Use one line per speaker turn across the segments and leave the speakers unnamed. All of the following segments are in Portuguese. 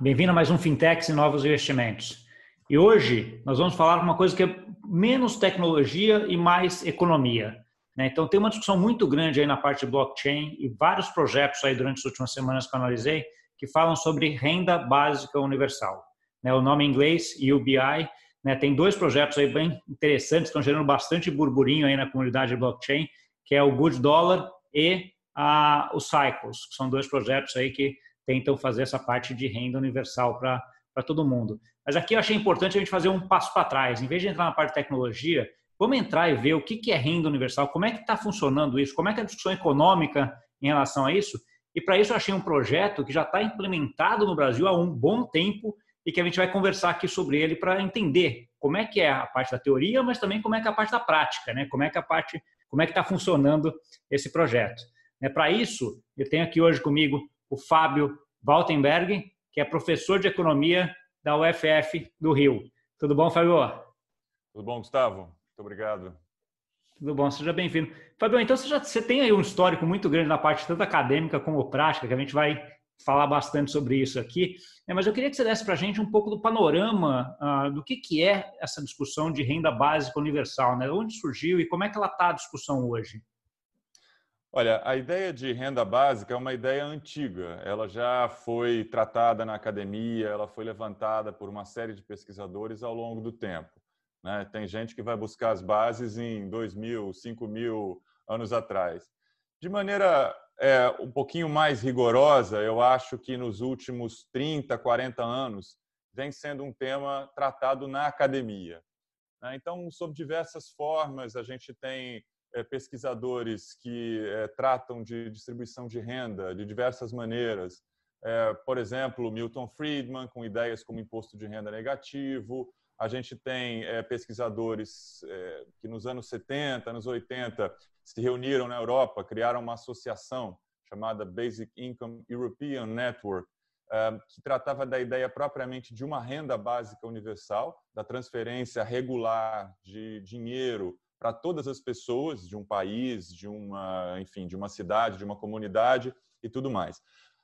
bem-vindo a mais um Fintechs e Novos Investimentos. E hoje nós vamos falar uma coisa que é menos tecnologia e mais economia. Né? Então tem uma discussão muito grande aí na parte de blockchain e vários projetos aí durante as últimas semanas que eu analisei que falam sobre renda básica universal. Né? O nome em inglês, UBI, né? tem dois projetos aí bem interessantes, estão gerando bastante burburinho aí na comunidade de blockchain, que é o Good Dollar e a, o Cycles, que são dois projetos aí que tentam fazer essa parte de renda universal para todo mundo. Mas aqui eu achei importante a gente fazer um passo para trás. Em vez de entrar na parte de tecnologia, vamos entrar e ver o que é renda universal, como é que está funcionando isso, como é que é a discussão econômica em relação a isso. E para isso eu achei um projeto que já está implementado no Brasil há um bom tempo e que a gente vai conversar aqui sobre ele para entender como é que é a parte da teoria, mas também como é que é a parte da prática, né? Como é que a parte, como é que está funcionando esse projeto. É, para isso, eu tenho aqui hoje comigo o Fábio Waltenberg, que é professor de economia da UFF do Rio. Tudo bom, Fábio?
Tudo bom, Gustavo? Muito obrigado.
Tudo bom, seja bem-vindo. Fábio, então você, já, você tem aí um histórico muito grande na parte tanto acadêmica como prática, que a gente vai falar bastante sobre isso aqui. É, mas eu queria que você desse para a gente um pouco do panorama uh, do que, que é essa discussão de renda básica universal, né? onde surgiu e como é que ela está a discussão hoje.
Olha, a ideia de renda básica é uma ideia antiga. Ela já foi tratada na academia, ela foi levantada por uma série de pesquisadores ao longo do tempo. Né? Tem gente que vai buscar as bases em 2.000, 5.000 anos atrás. De maneira é, um pouquinho mais rigorosa, eu acho que nos últimos 30, 40 anos vem sendo um tema tratado na academia. Né? Então, sob diversas formas, a gente tem pesquisadores que é, tratam de distribuição de renda de diversas maneiras. É, por exemplo, Milton Friedman, com ideias como imposto de renda negativo. A gente tem pesquisadores que nos anos 70, anos 80, se reuniram na Europa, criaram uma associação chamada Basic Income European Network, que tratava da ideia propriamente de uma renda básica universal, da transferência regular de dinheiro para todas as pessoas de um país, de uma, enfim, de uma cidade, de uma comunidade e tudo mais.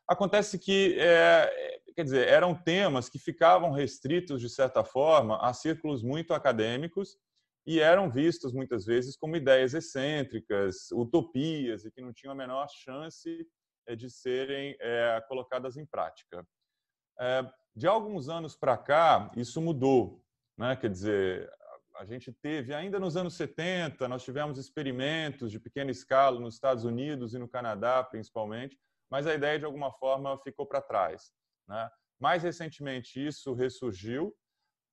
Acontece que, é, quer dizer, eram temas que ficavam restritos de certa forma a círculos muito acadêmicos e eram vistos muitas vezes como ideias excêntricas, utopias e que não tinham a menor chance é, de serem é, colocadas em prática. É, de alguns anos para cá, isso mudou. Né? Quer dizer, a gente teve, ainda nos anos 70, nós tivemos experimentos de pequena escala nos Estados Unidos e no Canadá, principalmente, mas a ideia, de alguma forma, ficou para trás. Né? Mais recentemente, isso ressurgiu,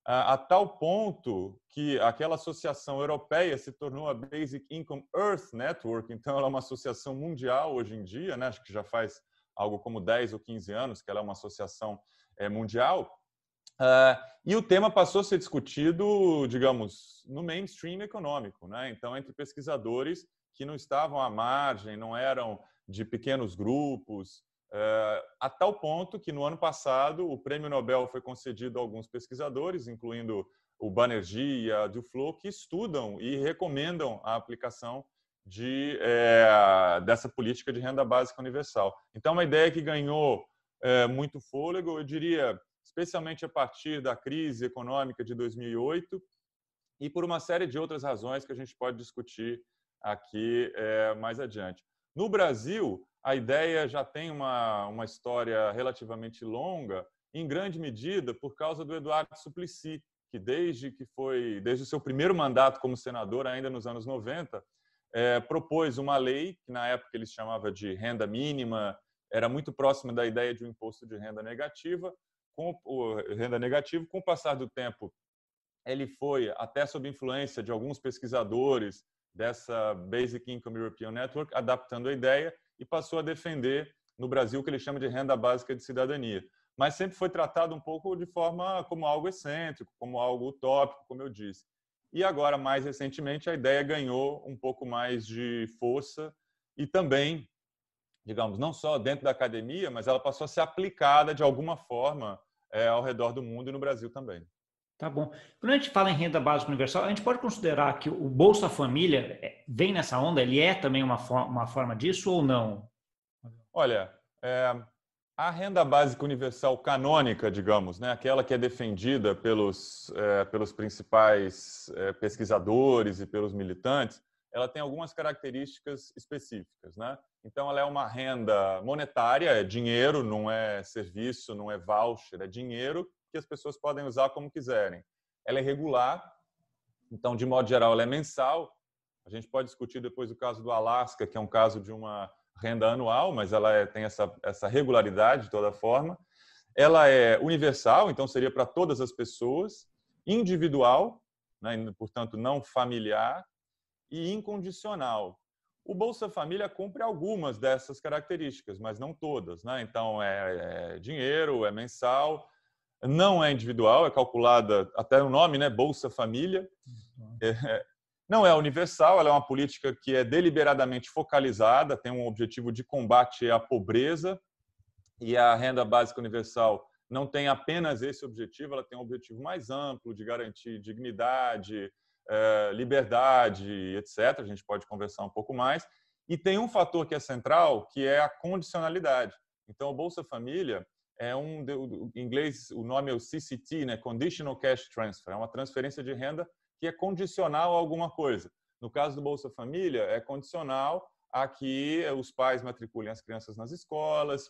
a tal ponto que aquela associação europeia se tornou a Basic Income Earth Network, então ela é uma associação mundial hoje em dia, né? acho que já faz algo como 10 ou 15 anos que ela é uma associação eh, mundial, Uh, e o tema passou a ser discutido, digamos, no mainstream econômico, né? Então, entre pesquisadores que não estavam à margem, não eram de pequenos grupos, uh, a tal ponto que no ano passado o prêmio Nobel foi concedido a alguns pesquisadores, incluindo o Banerjee e a Duflo, que estudam e recomendam a aplicação de, é, dessa política de renda básica universal. Então, é uma ideia que ganhou é, muito fôlego, eu diria especialmente a partir da crise econômica de 2008 e por uma série de outras razões que a gente pode discutir aqui é, mais adiante. No Brasil, a ideia já tem uma, uma história relativamente longa, em grande medida por causa do Eduardo Suplicy, que desde que foi desde o seu primeiro mandato como senador, ainda nos anos 90, é, propôs uma lei que na época ele chamava de renda mínima, era muito próxima da ideia de um imposto de renda negativa, com o renda negativo, com o passar do tempo, ele foi até sob influência de alguns pesquisadores dessa Basic Income European Network, adaptando a ideia e passou a defender no Brasil o que ele chama de renda básica de cidadania. Mas sempre foi tratado um pouco de forma como algo excêntrico, como algo utópico, como eu disse. E agora, mais recentemente, a ideia ganhou um pouco mais de força e também digamos, não só dentro da academia, mas ela passou a ser aplicada de alguma forma é, ao redor do mundo e no Brasil também.
Tá bom. Quando a gente fala em renda básica universal, a gente pode considerar que o Bolsa Família é, vem nessa onda? Ele é também uma, uma forma disso ou não?
Olha, é, A renda básica universal canônica, digamos, né, aquela que é defendida pelos, é, pelos principais é, pesquisadores e pelos militantes, ela tem algumas características específicas. Né? Então, ela é uma renda monetária, é dinheiro, não é serviço, não é voucher, é dinheiro que as pessoas podem usar como quiserem. Ela é regular, então, de modo geral, ela é mensal. A gente pode discutir depois o caso do Alasca, que é um caso de uma renda anual, mas ela é, tem essa, essa regularidade de toda forma. Ela é universal, então seria para todas as pessoas, individual, né, portanto não familiar, e incondicional. O Bolsa Família cumpre algumas dessas características, mas não todas. Né? Então, é, é dinheiro, é mensal, não é individual, é calculada até o nome, né? Bolsa Família. Uhum. É, não é universal, ela é uma política que é deliberadamente focalizada, tem um objetivo de combate à pobreza e a renda básica universal não tem apenas esse objetivo, ela tem um objetivo mais amplo de garantir dignidade, eh, liberdade, etc. A gente pode conversar um pouco mais. E tem um fator que é central, que é a condicionalidade. Então, o Bolsa Família é um, em inglês, o nome é o CCT, né? Conditional Cash Transfer, é uma transferência de renda que é condicional a alguma coisa. No caso do Bolsa Família, é condicional a que os pais matriculem as crianças nas escolas,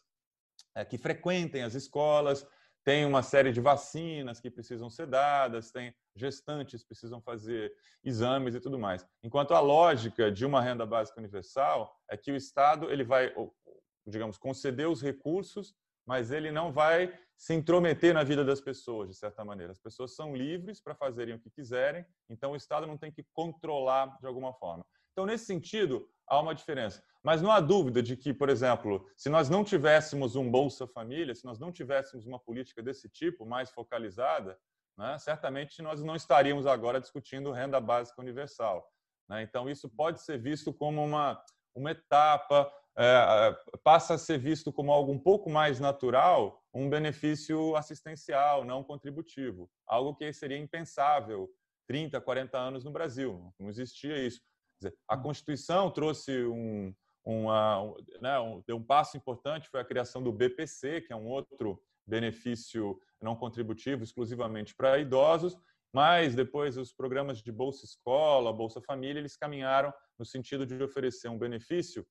é, que frequentem as escolas, tem uma série de vacinas que precisam ser dadas, tem gestantes precisam fazer exames e tudo mais. Enquanto a lógica de uma renda básica universal é que o Estado ele vai, digamos, conceder os recursos mas ele não vai se intrometer na vida das pessoas, de certa maneira. As pessoas são livres para fazerem o que quiserem, então o Estado não tem que controlar de alguma forma. Então, nesse sentido, há uma diferença. Mas não há dúvida de que, por exemplo, se nós não tivéssemos um Bolsa Família, se nós não tivéssemos uma política desse tipo, mais focalizada, né, certamente nós não estaríamos agora discutindo renda básica universal. Né? Então, isso pode ser visto como uma, uma etapa, é, passa a ser visto como algo um pouco mais natural, um benefício assistencial, não contributivo. Algo que seria impensável 30, 40 anos no Brasil. Não existia isso. Dizer, a hum. Constituição trouxe um, uma, um, né, um, deu um passo importante, foi a criação do BPC, que é um outro benefício não contributivo exclusivamente para idosos, mas depois os programas de Bolsa Escola, Bolsa Família, eles caminharam no sentido de oferecer um benefício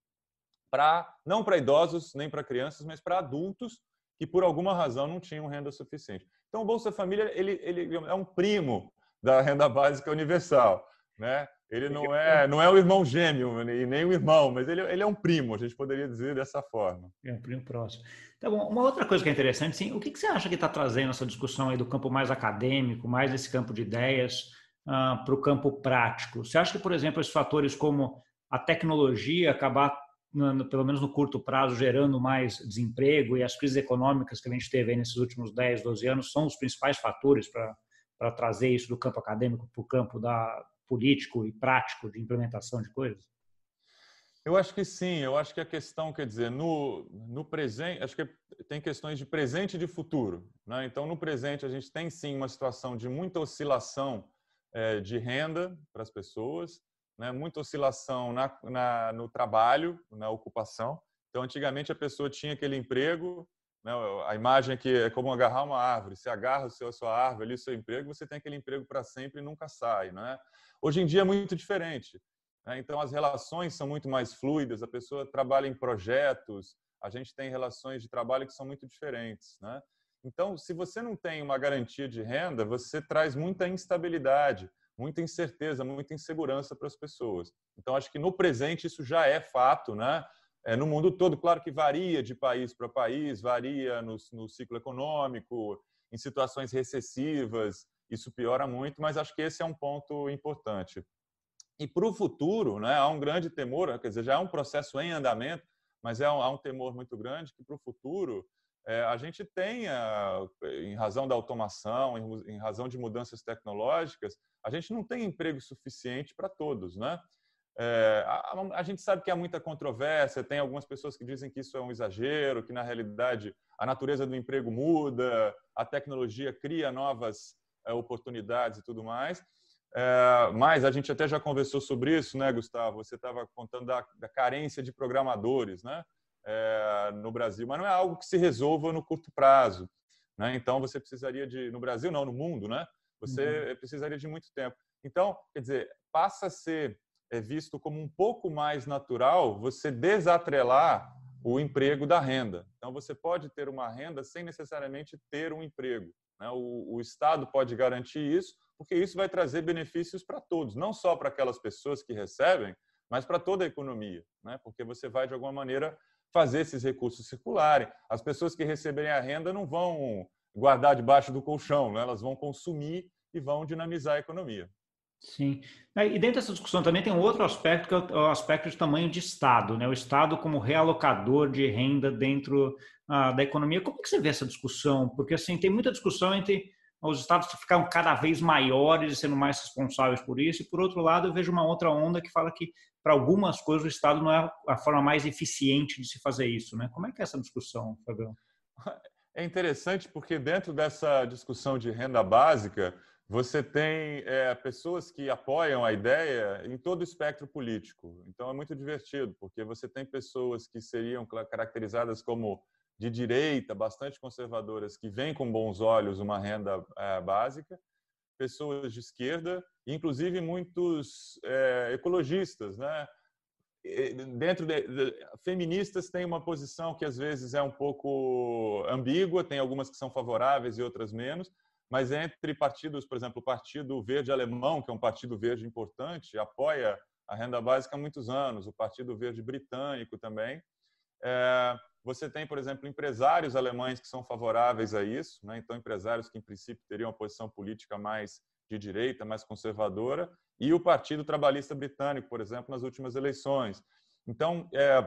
para não para idosos nem para crianças, mas para adultos que por alguma razão não tinham renda suficiente. Então o Bolsa Família ele, ele é um primo da renda básica universal, né? Ele não é não é o irmão gêmeo e nem o irmão, mas ele, ele é um primo, a gente poderia dizer dessa forma.
É um primo próximo. Tá bom. Uma outra coisa que é interessante, sim, o que, que você acha que está trazendo essa discussão aí do campo mais acadêmico, mais esse campo de ideias, uh, para o campo prático? Você acha que, por exemplo, esses fatores como a tecnologia acabar no, pelo menos no curto prazo, gerando mais desemprego e as crises econômicas que a gente teve nesses últimos 10, 12 anos são os principais fatores para trazer isso do campo acadêmico para o campo da político e prático de implementação de coisas?
Eu acho que sim. Eu acho que a questão, quer dizer, no, no presente, acho que tem questões de presente e de futuro. Né? Então, no presente, a gente tem sim uma situação de muita oscilação é, de renda para as pessoas né, muita oscilação na, na, no trabalho, na ocupação. Então, antigamente a pessoa tinha aquele emprego, né, a imagem aqui é como agarrar uma árvore. Se agarra o seu, a sua árvore ali, o seu emprego, você tem aquele emprego para sempre e nunca sai. Né? Hoje em dia é muito diferente. Né? Então, as relações são muito mais fluidas, a pessoa trabalha em projetos, a gente tem relações de trabalho que são muito diferentes. Né? Então, se você não tem uma garantia de renda, você traz muita instabilidade muita incerteza, muita insegurança para as pessoas. Então, acho que no presente isso já é fato, né? É, no mundo todo, claro que varia de país para país, varia no, no ciclo econômico, em situações recessivas, isso piora muito, mas acho que esse é um ponto importante. E para o futuro, né, há um grande temor, quer dizer, já é um processo em andamento, mas é um, há um temor muito grande que para o futuro é, a gente tenha, em razão da automação, em, em, razão de mudanças tecnológicas, a gente não tem emprego suficiente para todos, né? É, a, a, gente sabe que há muita controvérsia, tem algumas pessoas que dizem que isso é um exagero, que na realidade a natureza do emprego muda, a tecnologia cria novas é, oportunidades e tudo mais. É, mas a gente até já conversou sobre isso, né, Gustavo? Você estava contando da, da carência de programadores, né? é, no Brasil, mas não é algo que se resolva no curto prazo. Né? Então, você precisaria de, no Brasil não, no mundo, né? você uhum. precisaria de muito tempo. Então, quer dizer, passa a ser é, visto como um pouco mais natural você desatrelar o emprego da renda. Então, você pode ter uma renda sem necessariamente ter um emprego. Né? O, o Estado pode garantir isso, porque isso vai trazer benefícios para todos, não só para aquelas pessoas que recebem, mas para toda a economia, né? porque você vai, de alguma maneira, fazer esses recursos circularem. As pessoas que receberem a renda não vão guardar debaixo do colchão, né? elas vão consumir e vão dinamizar a economia.
Sim. E dentro dessa discussão também tem um outro aspecto, que é o aspecto de tamanho de Estado, né? o Estado como realocador de renda dentro ah, da economia. Como é que você vê essa discussão? Porque assim, tem muita discussão entre os estados ficaram cada vez maiores e sendo mais responsáveis por isso. E, por outro lado, eu vejo uma outra onda que fala que, para algumas coisas, o Estado não é a forma mais eficiente de se fazer isso. Né? Como é que é essa discussão, Fabião?
É interessante porque, dentro dessa discussão de renda básica, você tem é, pessoas que apoiam a ideia em todo o espectro político. Então, é muito divertido, porque você tem pessoas que seriam caracterizadas como de direita, bastante conservadoras, que veem com bons olhos uma renda é, básica, pessoas de esquerda, inclusive muitos é, ecologistas, né? Dentro de, de, feministas têm uma posição que às vezes é um pouco ambígua, tem algumas que são favoráveis e outras menos, mas entre partidos, por exemplo, o Partido Verde Alemão, que é um partido verde importante, apoia a renda básica há muitos anos, o Partido Verde Britânico também. É, você tem, por exemplo, empresários alemães que são favoráveis a isso, né? então empresários que em princípio teriam uma posição política mais de direita, mais conservadora, e o Partido Trabalhista Britânico, por exemplo, nas últimas eleições. Então, é,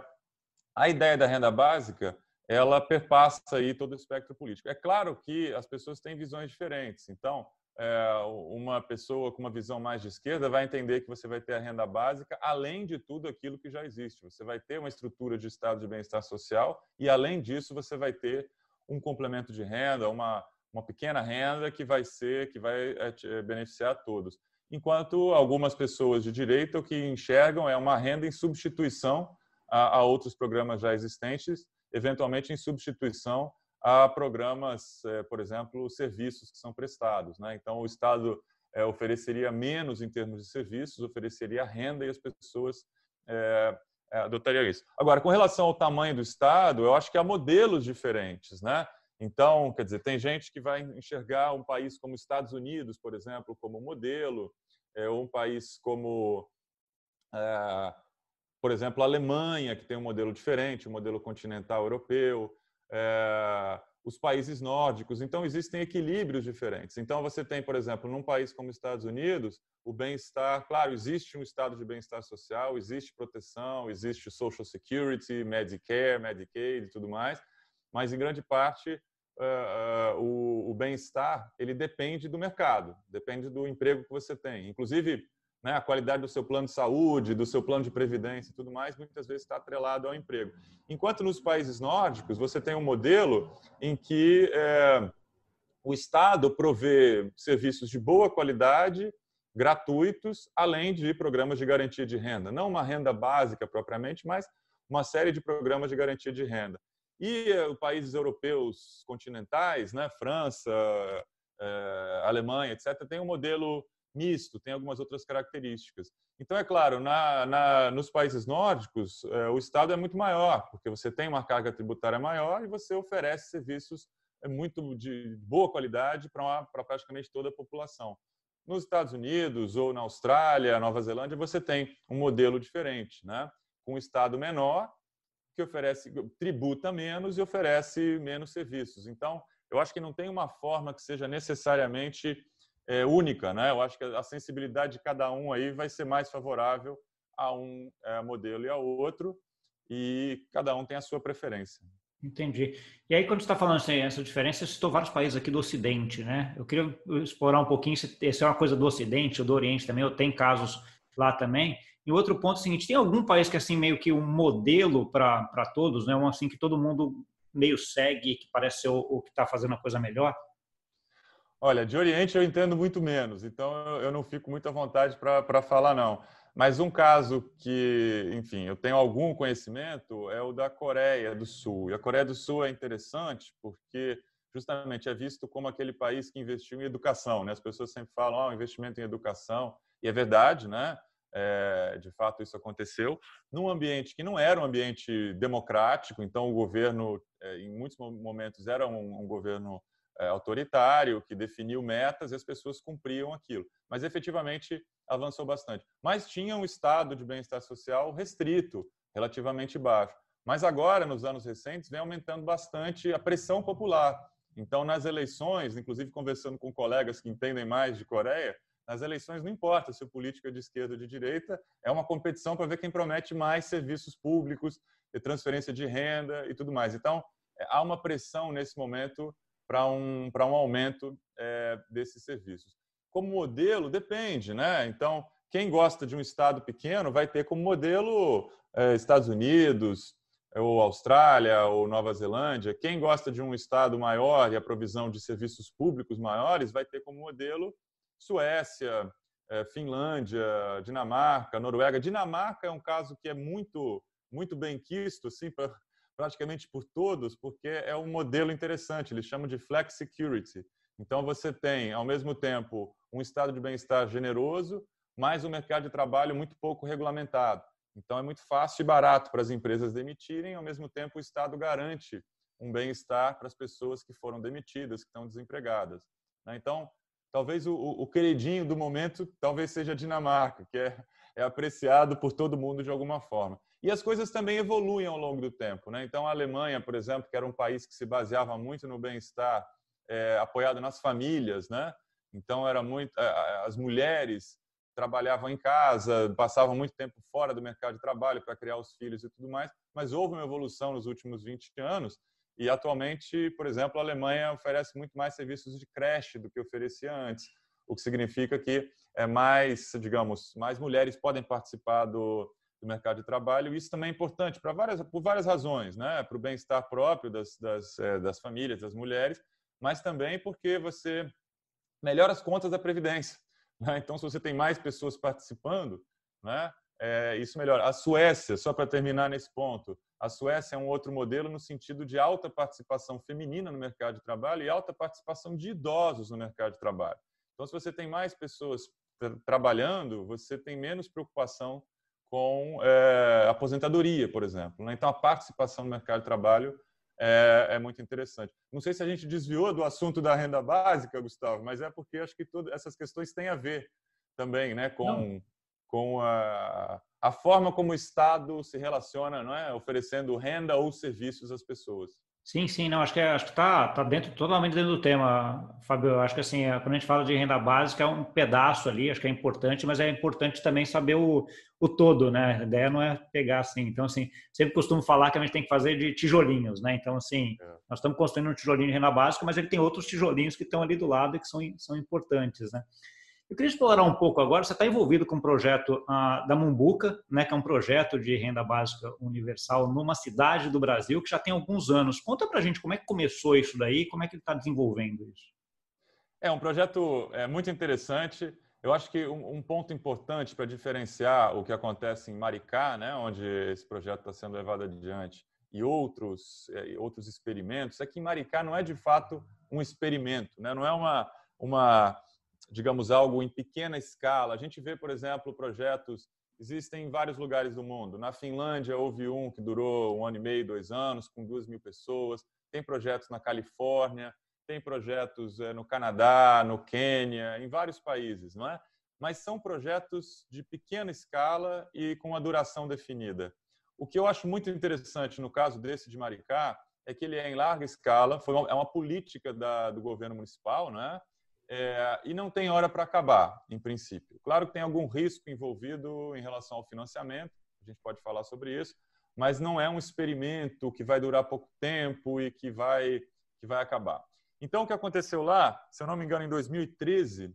a ideia da renda básica ela perpassa aí todo o espectro político. É claro que as pessoas têm visões diferentes. Então, é, uma pessoa com uma visão mais de esquerda vai entender que você vai ter a renda básica, além de tudo aquilo que já existe. Você vai ter uma estrutura de estado de bem-estar social e, além disso, você vai ter um complemento de renda, uma, uma pequena renda que vai ser, que vai é, é, beneficiar a todos. Enquanto algumas pessoas de direita o que enxergam é uma renda em substituição a, a outros programas já existentes, eventualmente em substituição a programas, eh, por exemplo, serviços que são prestados. Né? Então, o Estado eh, ofereceria menos em termos de serviços, ofereceria renda e as pessoas é, adotariam isso. Agora, com relação ao tamanho do Estado, eu acho que há modelos diferentes. Né? Então, quer dizer, tem gente que vai enxergar um país como Estados Unidos, por exemplo, como modelo, ou um país como, é, por exemplo, a Alemanha, que tem um modelo diferente, um modelo continental europeu é, os países nórdicos. Então, existem equilíbrios diferentes. Então, você tem, por exemplo, num país como os Estados Unidos, o bem-estar, claro, existe um estado de bem-estar social, existe proteção, existe Social Security, Medicare, Medicaid e tudo mais, mas, em grande parte, uh, uh, o, o bem-estar ele depende do mercado, depende do emprego que você tem. Inclusive, né, a qualidade do seu plano de saúde, do seu plano de previdência e tudo mais, muitas vezes está atrelado ao emprego. Enquanto nos países nórdicos, você tem um modelo em que é, o Estado provê serviços de boa qualidade, gratuitos, além de programas de garantia de renda. Não uma renda básica propriamente, mas uma série de programas de garantia de renda. E é, os países europeus continentais, né, França, é, Alemanha, etc., tem um modelo misto, tem algumas outras características. Então, é claro, na, na, nos países nórdicos, é, o Estado é muito maior, porque você tem uma carga tributária maior e você oferece serviços é, muito de boa qualidade para praticamente toda a população. Nos Estados Unidos ou na Austrália, Nova Zelândia, você tem um modelo diferente, né? com um Estado menor, que oferece tributa menos e oferece menos serviços. Então, eu acho que não tem uma forma que seja necessariamente é, única, né? Eu acho que a sensibilidade de cada um aí vai ser mais favorável a um é, modelo e ao outro, e cada um tem a sua preferência.
Entendi. E aí, quando você está falando assim, essa diferença, você citou vários países aqui do Ocidente, né? Eu queria explorar um pouquinho se isso é uma coisa do Ocidente ou do Oriente também, ou tem casos lá também. E outro ponto é o seguinte, tem algum país que é assim meio que um modelo para todos, né? Um assim que todo mundo meio segue, que parece ser o, o que está fazendo a coisa melhor?
Olha, de Oriente eu entendo muito menos, então eu não fico muito à vontade para falar, não. Mas um caso que, enfim, eu tenho algum conhecimento é o da Coreia do Sul. E a Coreia do Sul é interessante porque justamente é visto como aquele país que investiu em educação. Né? As pessoas sempre falam, ah, investimento em educação. E é verdade, né? É, de fato isso aconteceu, num ambiente que não era um ambiente democrático, então o governo, é, em muitos momentos, era um, um governo autoritário, que definiu metas e as pessoas cumpriam aquilo. Mas efetivamente avançou bastante. Mas tinha um estado de bem-estar social restrito, relativamente baixo. Mas agora, nos anos recentes, vem aumentando bastante a pressão popular. Então, nas eleições, inclusive conversando com colegas que entendem mais de Coreia, nas eleições não importa se o político é de esquerda ou de direita, é uma competição para ver quem promete mais serviços públicos, transferência de renda e tudo mais. Então, é, há uma pressão nesse momento para um, um aumento é, desses serviços. Como modelo, depende, né? Então, quem gosta de um estado pequeno vai ter como modelo é, Estados Unidos, ou Austrália, ou Nova Zelândia. Quem gosta de um estado maior e a provisão de serviços públicos maiores vai ter como modelo Suécia, é, Finlândia, Dinamarca, Noruega. Dinamarca é um caso que é muito muito bem quisto, assim, pra, praticamente por todos, porque é um modelo interessante. Eles chamam de flex security. Então você tem, ao mesmo tempo, um estado de bem-estar generoso, mas um mercado de trabalho muito pouco regulamentado. Então é muito fácil e barato para as empresas demitirem, ao mesmo tempo o Estado garante um bem-estar para as pessoas que foram demitidas, que estão desempregadas. Né? Então, talvez o, o, queridinho do momento talvez seja a Dinamarca, que é, é, apreciado por todo mundo de alguma forma. E as coisas também evoluem ao longo do tempo. Né? Então, a Alemanha, por exemplo, que era um país que se baseava muito no bem-estar, é, apoiado nas famílias, né? então era muito as mulheres trabalhavam em casa, passavam muito tempo fora do mercado de trabalho para criar os filhos e tudo mais, mas houve uma evolução nos últimos 20 anos e atualmente, por exemplo, a Alemanha oferece muito mais serviços de creche do que oferecia antes, o que significa que é mais, digamos, mais mulheres podem participar do, do mercado de trabalho. Isso também é importante para várias, por várias razões, né? Para o bem-estar próprio das, das, é, das famílias, das mulheres, mas também porque você melhora as contas da previdência. Né? Então, se você tem mais pessoas participando, né? É, isso melhora. A Suécia, só para terminar nesse ponto, a Suécia é um outro modelo no sentido de alta participação feminina no mercado de trabalho e alta participação de idosos no mercado de trabalho. Então, se você tem mais pessoas trabalhando, você tem menos preocupação com é, aposentadoria, por exemplo. Né? Então, a participação no mercado de trabalho é, é, muito interessante. Não sei se a gente desviou do assunto da renda básica, Gustavo, mas é porque acho que todas essas questões têm a ver também né, com, com a, a forma como o Estado se relaciona, não é? oferecendo renda ou serviços às pessoas.
Sim, sim, não, acho que é, acho que está tá dentro, totalmente dentro do tema, Fábio. Eu acho que assim, é, quando a gente fala de renda básica, é um pedaço ali, acho que é importante, mas é importante também saber o, o todo, né? A ideia não é pegar assim. Então, assim, sempre costumo falar que a gente tem que fazer de tijolinhos, né? Então, assim, é. nós estamos construindo um tijolinho de renda básica, mas ele tem outros tijolinhos que estão ali do lado e que são, são importantes, né? Eu queria explorar um pouco agora, você está envolvido com o um projeto ah, da Mumbuca, né, que é um projeto de renda básica universal numa cidade do Brasil que já tem alguns anos. Conta para a gente como é que começou isso daí, como é que ele está desenvolvendo isso.
É um projeto é, muito interessante. Eu acho que um, um ponto importante para diferenciar o que acontece em Maricá, né, onde esse projeto está sendo levado adiante, e outros, é, outros experimentos, é que em Maricá não é de fato um experimento, né? não é uma, uma digamos, algo em pequena escala. A gente vê, por exemplo, projetos existem em vários lugares do mundo. Na Finlândia houve um que durou um ano e meio, dois anos, com duas mil pessoas. Tem projetos na Califórnia, tem projetos eh, no Canadá, no Quênia, em vários países, não é? Mas são projetos de pequena escala e com uma duração definida. O que eu acho muito interessante no caso desse de Maricá é que ele é em larga escala, foi uma, é uma política da, do governo municipal, não é? e não tem hora para acabar, em princípio. Claro que tem algum risco envolvido em relação ao financiamento, a gente pode falar sobre isso, mas não é um experimento que vai durar pouco tempo e que vai, que vai acabar. Então, o que aconteceu lá, se eu não me engano, em 2013,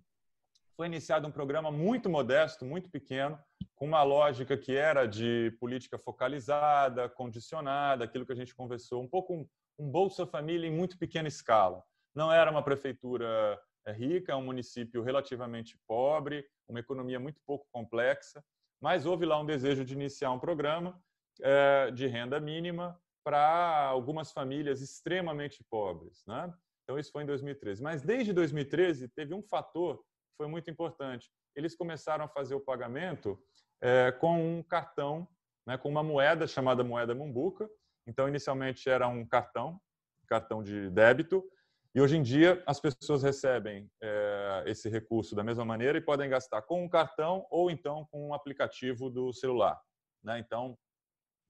foi iniciado um programa muito modesto, muito pequeno, com uma lógica que era de política focalizada, condicionada, aquilo que a gente conversou, um pouco um, um Bolsa Família em muito pequena escala. Não era uma prefeitura rica, é um município relativamente pobre, uma economia muito pouco complexa, mas houve lá um desejo de iniciar um programa é, de renda mínima para algumas famílias extremamente pobres. Né? Então, isso foi em 2013. Mas desde 2013, teve um fator que foi muito importante. Eles começaram a fazer o pagamento é, com um cartão, né, com uma moeda chamada moeda Mumbuca. Então, inicialmente era um cartão, cartão de débito, e hoje em dia as pessoas recebem é, esse recurso da mesma maneira e podem gastar com um cartão ou então com um aplicativo do celular. Né? Então,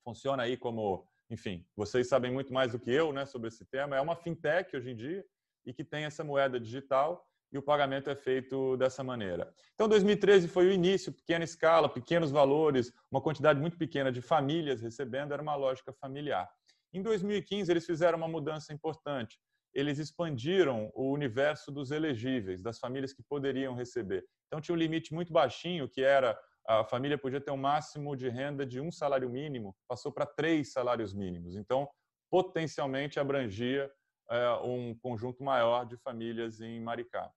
funciona aí como, enfim, vocês sabem muito mais do que eu né, sobre esse tema. É uma fintech hoje em dia e que tem essa moeda digital e o pagamento é feito dessa maneira. Então, 2013 foi o início, pequena escala, pequenos valores, uma quantidade muito pequena de famílias recebendo, era uma lógica familiar. Em 2015, eles fizeram uma mudança importante eles expandiram o universo dos elegíveis, das famílias que poderiam receber. Então, tinha um limite muito baixinho, que era a família podia ter um máximo de renda de um salário mínimo, passou para três salários mínimos. Então, potencialmente abrangia é, um conjunto maior de famílias em Maricá.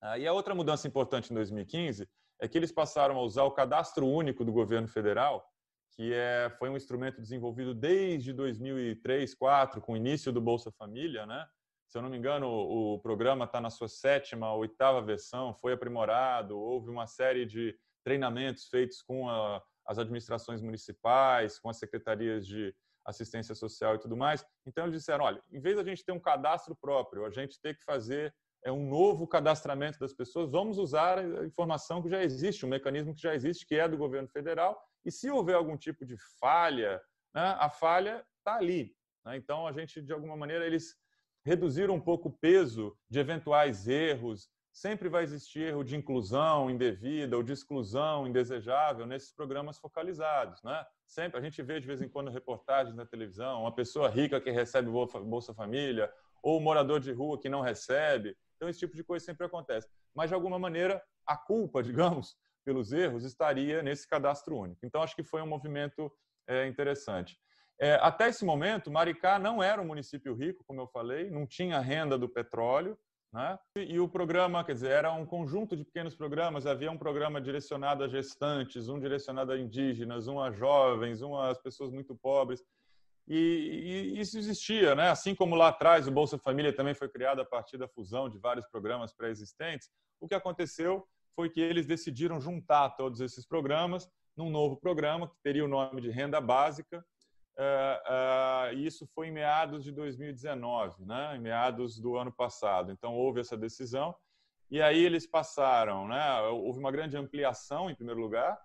Ah, e a outra mudança importante em 2015 é que eles passaram a usar o cadastro único do governo federal que é, foi um instrumento desenvolvido desde 2003, 2004, com o início do Bolsa Família, né? Se eu não me engano, o, programa está na sua sétima, oitava versão, foi aprimorado, houve uma série de treinamentos feitos com a, as administrações municipais, com as secretarias de assistência social e tudo mais. Então, eles disseram, olha, em vez da gente ter um cadastro próprio, a gente ter que fazer é um novo cadastramento das pessoas, vamos usar a informação que já existe, um mecanismo que já existe, que é do governo federal, e se houver algum tipo de falha, né, a falha está ali. Né? Então, a gente, de alguma maneira, eles reduziram um pouco o peso de eventuais erros. Sempre vai existir erro de inclusão indevida ou de exclusão indesejável nesses programas focalizados. Né? Sempre a gente vê de vez em quando reportagens na televisão, uma pessoa rica que recebe Bolsa Família ou um morador de rua que não recebe. Então, esse tipo de coisa sempre acontece. Mas, de alguma maneira, a culpa, digamos, pelos erros estaria nesse cadastro único. Então, acho que foi um movimento é, interessante. É, até esse momento, Maricá não era um município rico, como eu falei, não tinha renda do petróleo, né? E o programa, quer dizer, era um conjunto de pequenos programas. Havia um programa direcionado a gestantes, um direcionado a indígenas, um a jovens, um às pessoas muito pobres. E, e, isso existia, né? Assim como lá atrás o Bolsa Família também foi criado a partir da fusão de vários programas pré-existentes. O que aconteceu foi que eles decidiram juntar todos esses programas num novo programa que teria o nome de Renda Básica. Uh, uh, e isso foi em meados de 2019, né? em meados do ano passado. Então, houve essa decisão. E aí eles passaram, né? houve uma grande ampliação, em primeiro lugar.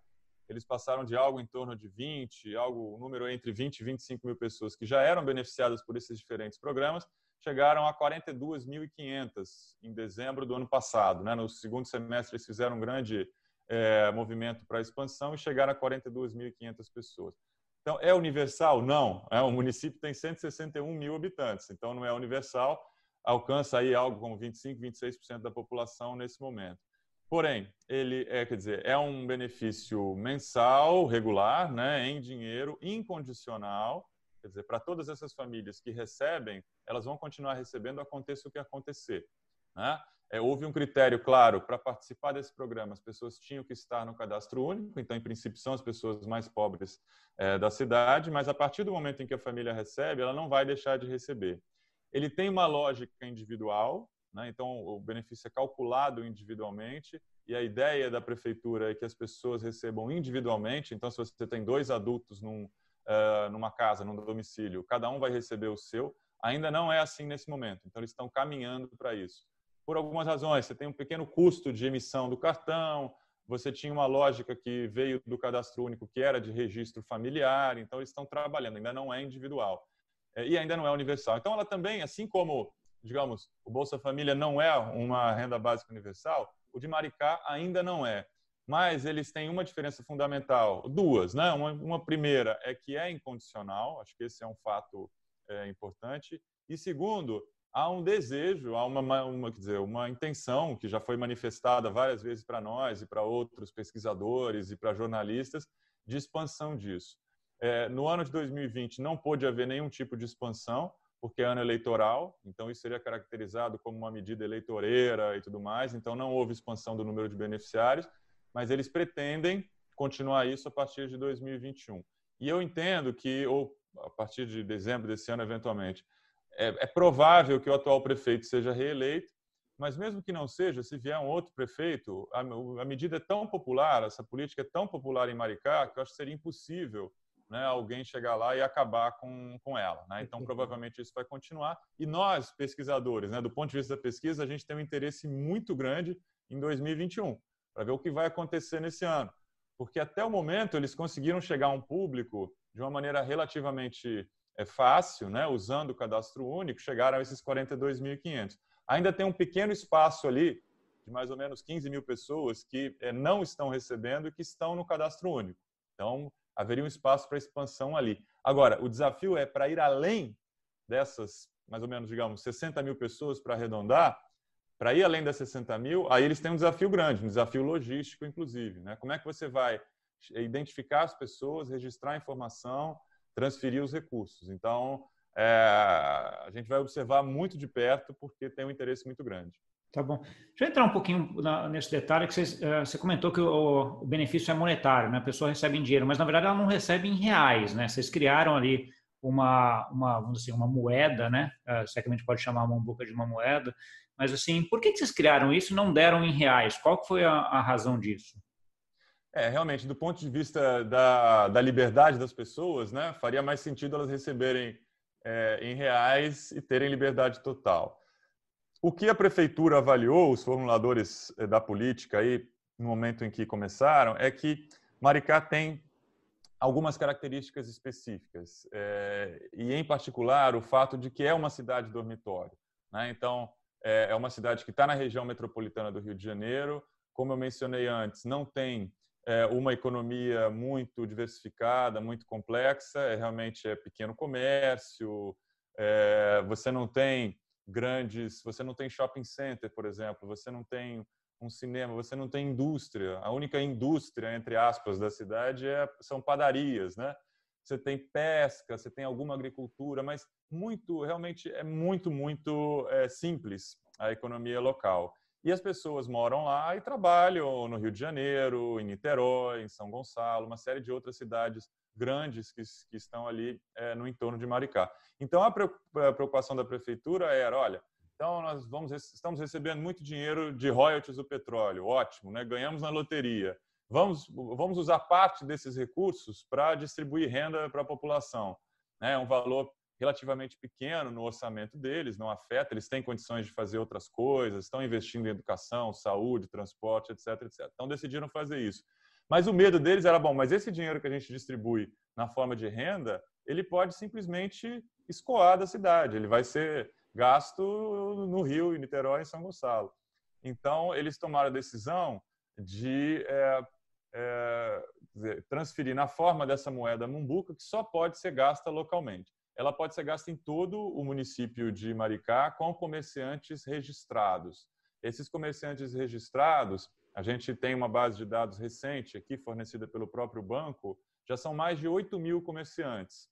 Eles passaram de algo em torno de 20, algo, um número entre 20 e 25 mil pessoas que já eram beneficiadas por esses diferentes programas, chegaram a 42.500 em dezembro do ano passado. Né? No segundo semestre, eles fizeram um grande é, movimento para a expansão e chegaram a 42.500 pessoas. Então, é universal? Não. É, o município tem 161 mil habitantes, então não é universal, alcança aí algo como 25, 26% da população nesse momento. Porém, ele é, quer dizer, é um benefício mensal, regular, né, em dinheiro, incondicional, Quer dizer, para todas essas famílias que recebem, elas vão continuar recebendo, aconteça o que acontecer. Né? É, houve um critério claro para participar desse programa. As pessoas tinham que estar no cadastro único, então, em princípio, são as pessoas mais pobres é, da cidade, mas a partir do momento em que a família recebe, ela não vai deixar de receber. Ele tem uma lógica individual, né? então o benefício é calculado individualmente, e a ideia da prefeitura é que as pessoas recebam individualmente. Então, se você tem dois adultos num, uh, numa casa, num domicílio, cada um vai receber o seu. Ainda não é assim nesse momento. Então, eles estão caminhando para isso. Por algumas razões, você tem um pequeno custo de emissão do cartão, você tinha uma lógica que veio do cadastro único, que era de registro familiar, então eles estão trabalhando, ainda não é individual. É, e ainda não é universal. Então, ela também, assim como, digamos, o Bolsa Família não é uma renda básica universal, o de Maricá ainda não é mas eles têm uma diferença fundamental, duas, né? Uma, uma primeira é que é incondicional, acho que esse é um fato é, importante, e segundo, há um desejo, há uma, uma, quer dizer, uma intenção que já foi manifestada várias vezes para nós e para outros pesquisadores e para jornalistas de expansão disso. É, no ano de 2020 não pôde haver nenhum tipo de expansão, porque é ano eleitoral, então isso seria caracterizado como uma medida eleitoreira e tudo mais, então não houve expansão do número de beneficiários, mas eles pretendem continuar isso a partir de 2021. E eu entendo que, ou a partir de dezembro desse ano, eventualmente, é, é provável que o atual prefeito seja reeleito, mas mesmo que não seja, se vier um outro prefeito, a, a medida é tão popular, essa política é tão popular em Maricá, que eu acho que seria impossível né, alguém chegar lá e acabar com, com ela. Né? Então, provavelmente isso vai continuar. E nós, pesquisadores, né, do ponto de vista da pesquisa, a gente tem um interesse muito grande em 2021, para ver o que vai acontecer nesse ano. Porque até o momento eles conseguiram chegar a um público de uma maneira relativamente é, fácil, né, usando o cadastro único, chegaram a esses 42.500. Ainda tem um pequeno espaço ali, de mais ou menos 15 mil pessoas, que é, não estão recebendo e que estão no cadastro único. Então, haveria um espaço para expansão ali. Agora, o desafio é para ir além dessas, mais ou menos, digamos, 60 mil pessoas para arredondar, para ir além das 60 mil, aí eles têm um desafio grande, um desafio logístico, inclusive. Né? Como é que você vai identificar as pessoas, registrar a informação, transferir os recursos? Então, é, a gente vai observar muito de perto porque tem um interesse muito grande.
Tá bom. Deixa eu entrar um pouquinho na, nesse detalhe que você, uh, você comentou que o, o, benefício é monetário, né? A pessoa recebe em dinheiro, mas na verdade ela não recebe em reais, né? Vocês criaram ali uma, uma, vamos dizer, uma moeda, né? Uh, se é que a gente pode chamar a Mambuca de uma moeda, mas assim, por que, vocês criaram isso e não deram em reais? Qual foi a, a razão disso?
É, realmente, do ponto de vista da, da liberdade das pessoas, né? Faria mais sentido elas receberem é, em reais e terem liberdade total. O que a prefeitura avaliou, os formuladores eh, da política aí, no momento em que começaram, é que Maricá tem algumas características específicas, é, e em particular o fato de que é uma cidade dormitório. Né? Então, é, é uma cidade que está na região metropolitana do Rio de Janeiro, como eu mencionei antes, não tem é, uma economia muito diversificada, muito complexa, é, realmente é pequeno comércio, é, você não tem grandes, você não tem shopping center, por exemplo, você não tem um cinema, você não tem indústria. A única indústria, entre aspas, da cidade é, são padarias, né? Você tem pesca, você tem alguma agricultura, mas muito, realmente é muito, muito é, simples a economia local. E as pessoas moram lá e trabalham no Rio de Janeiro, em Niterói, em São Gonçalo, uma série de outras cidades grandes que, que estão ali é, no entorno de Maricá. Então, a preocupação da prefeitura era, olha, então nós vamos, estamos recebendo muito dinheiro de royalties do petróleo, ótimo, né? ganhamos na loteria. Vamos, vamos usar parte desses recursos para distribuir renda para a população. É um valor relativamente pequeno no orçamento deles, não afeta, eles têm condições de fazer outras coisas, estão investindo em educação, saúde, transporte, etc, etc. Então decidiram fazer isso. Mas o medo deles era, bom, mas esse dinheiro que a gente distribui na forma de renda, ele pode simplesmente escoar da cidade, ele vai ser gasto no Rio, em Niterói, em São Gonçalo. Então, eles tomaram a decisão de é, é, transferir na forma dessa moeda mumbuca, que só pode ser gasta localmente. Ela pode ser gasta em todo o município de Maricá com comerciantes registrados. Esses comerciantes registrados, a gente tem uma base de dados recente aqui, fornecida pelo próprio banco, já são mais de 8 mil comerciantes.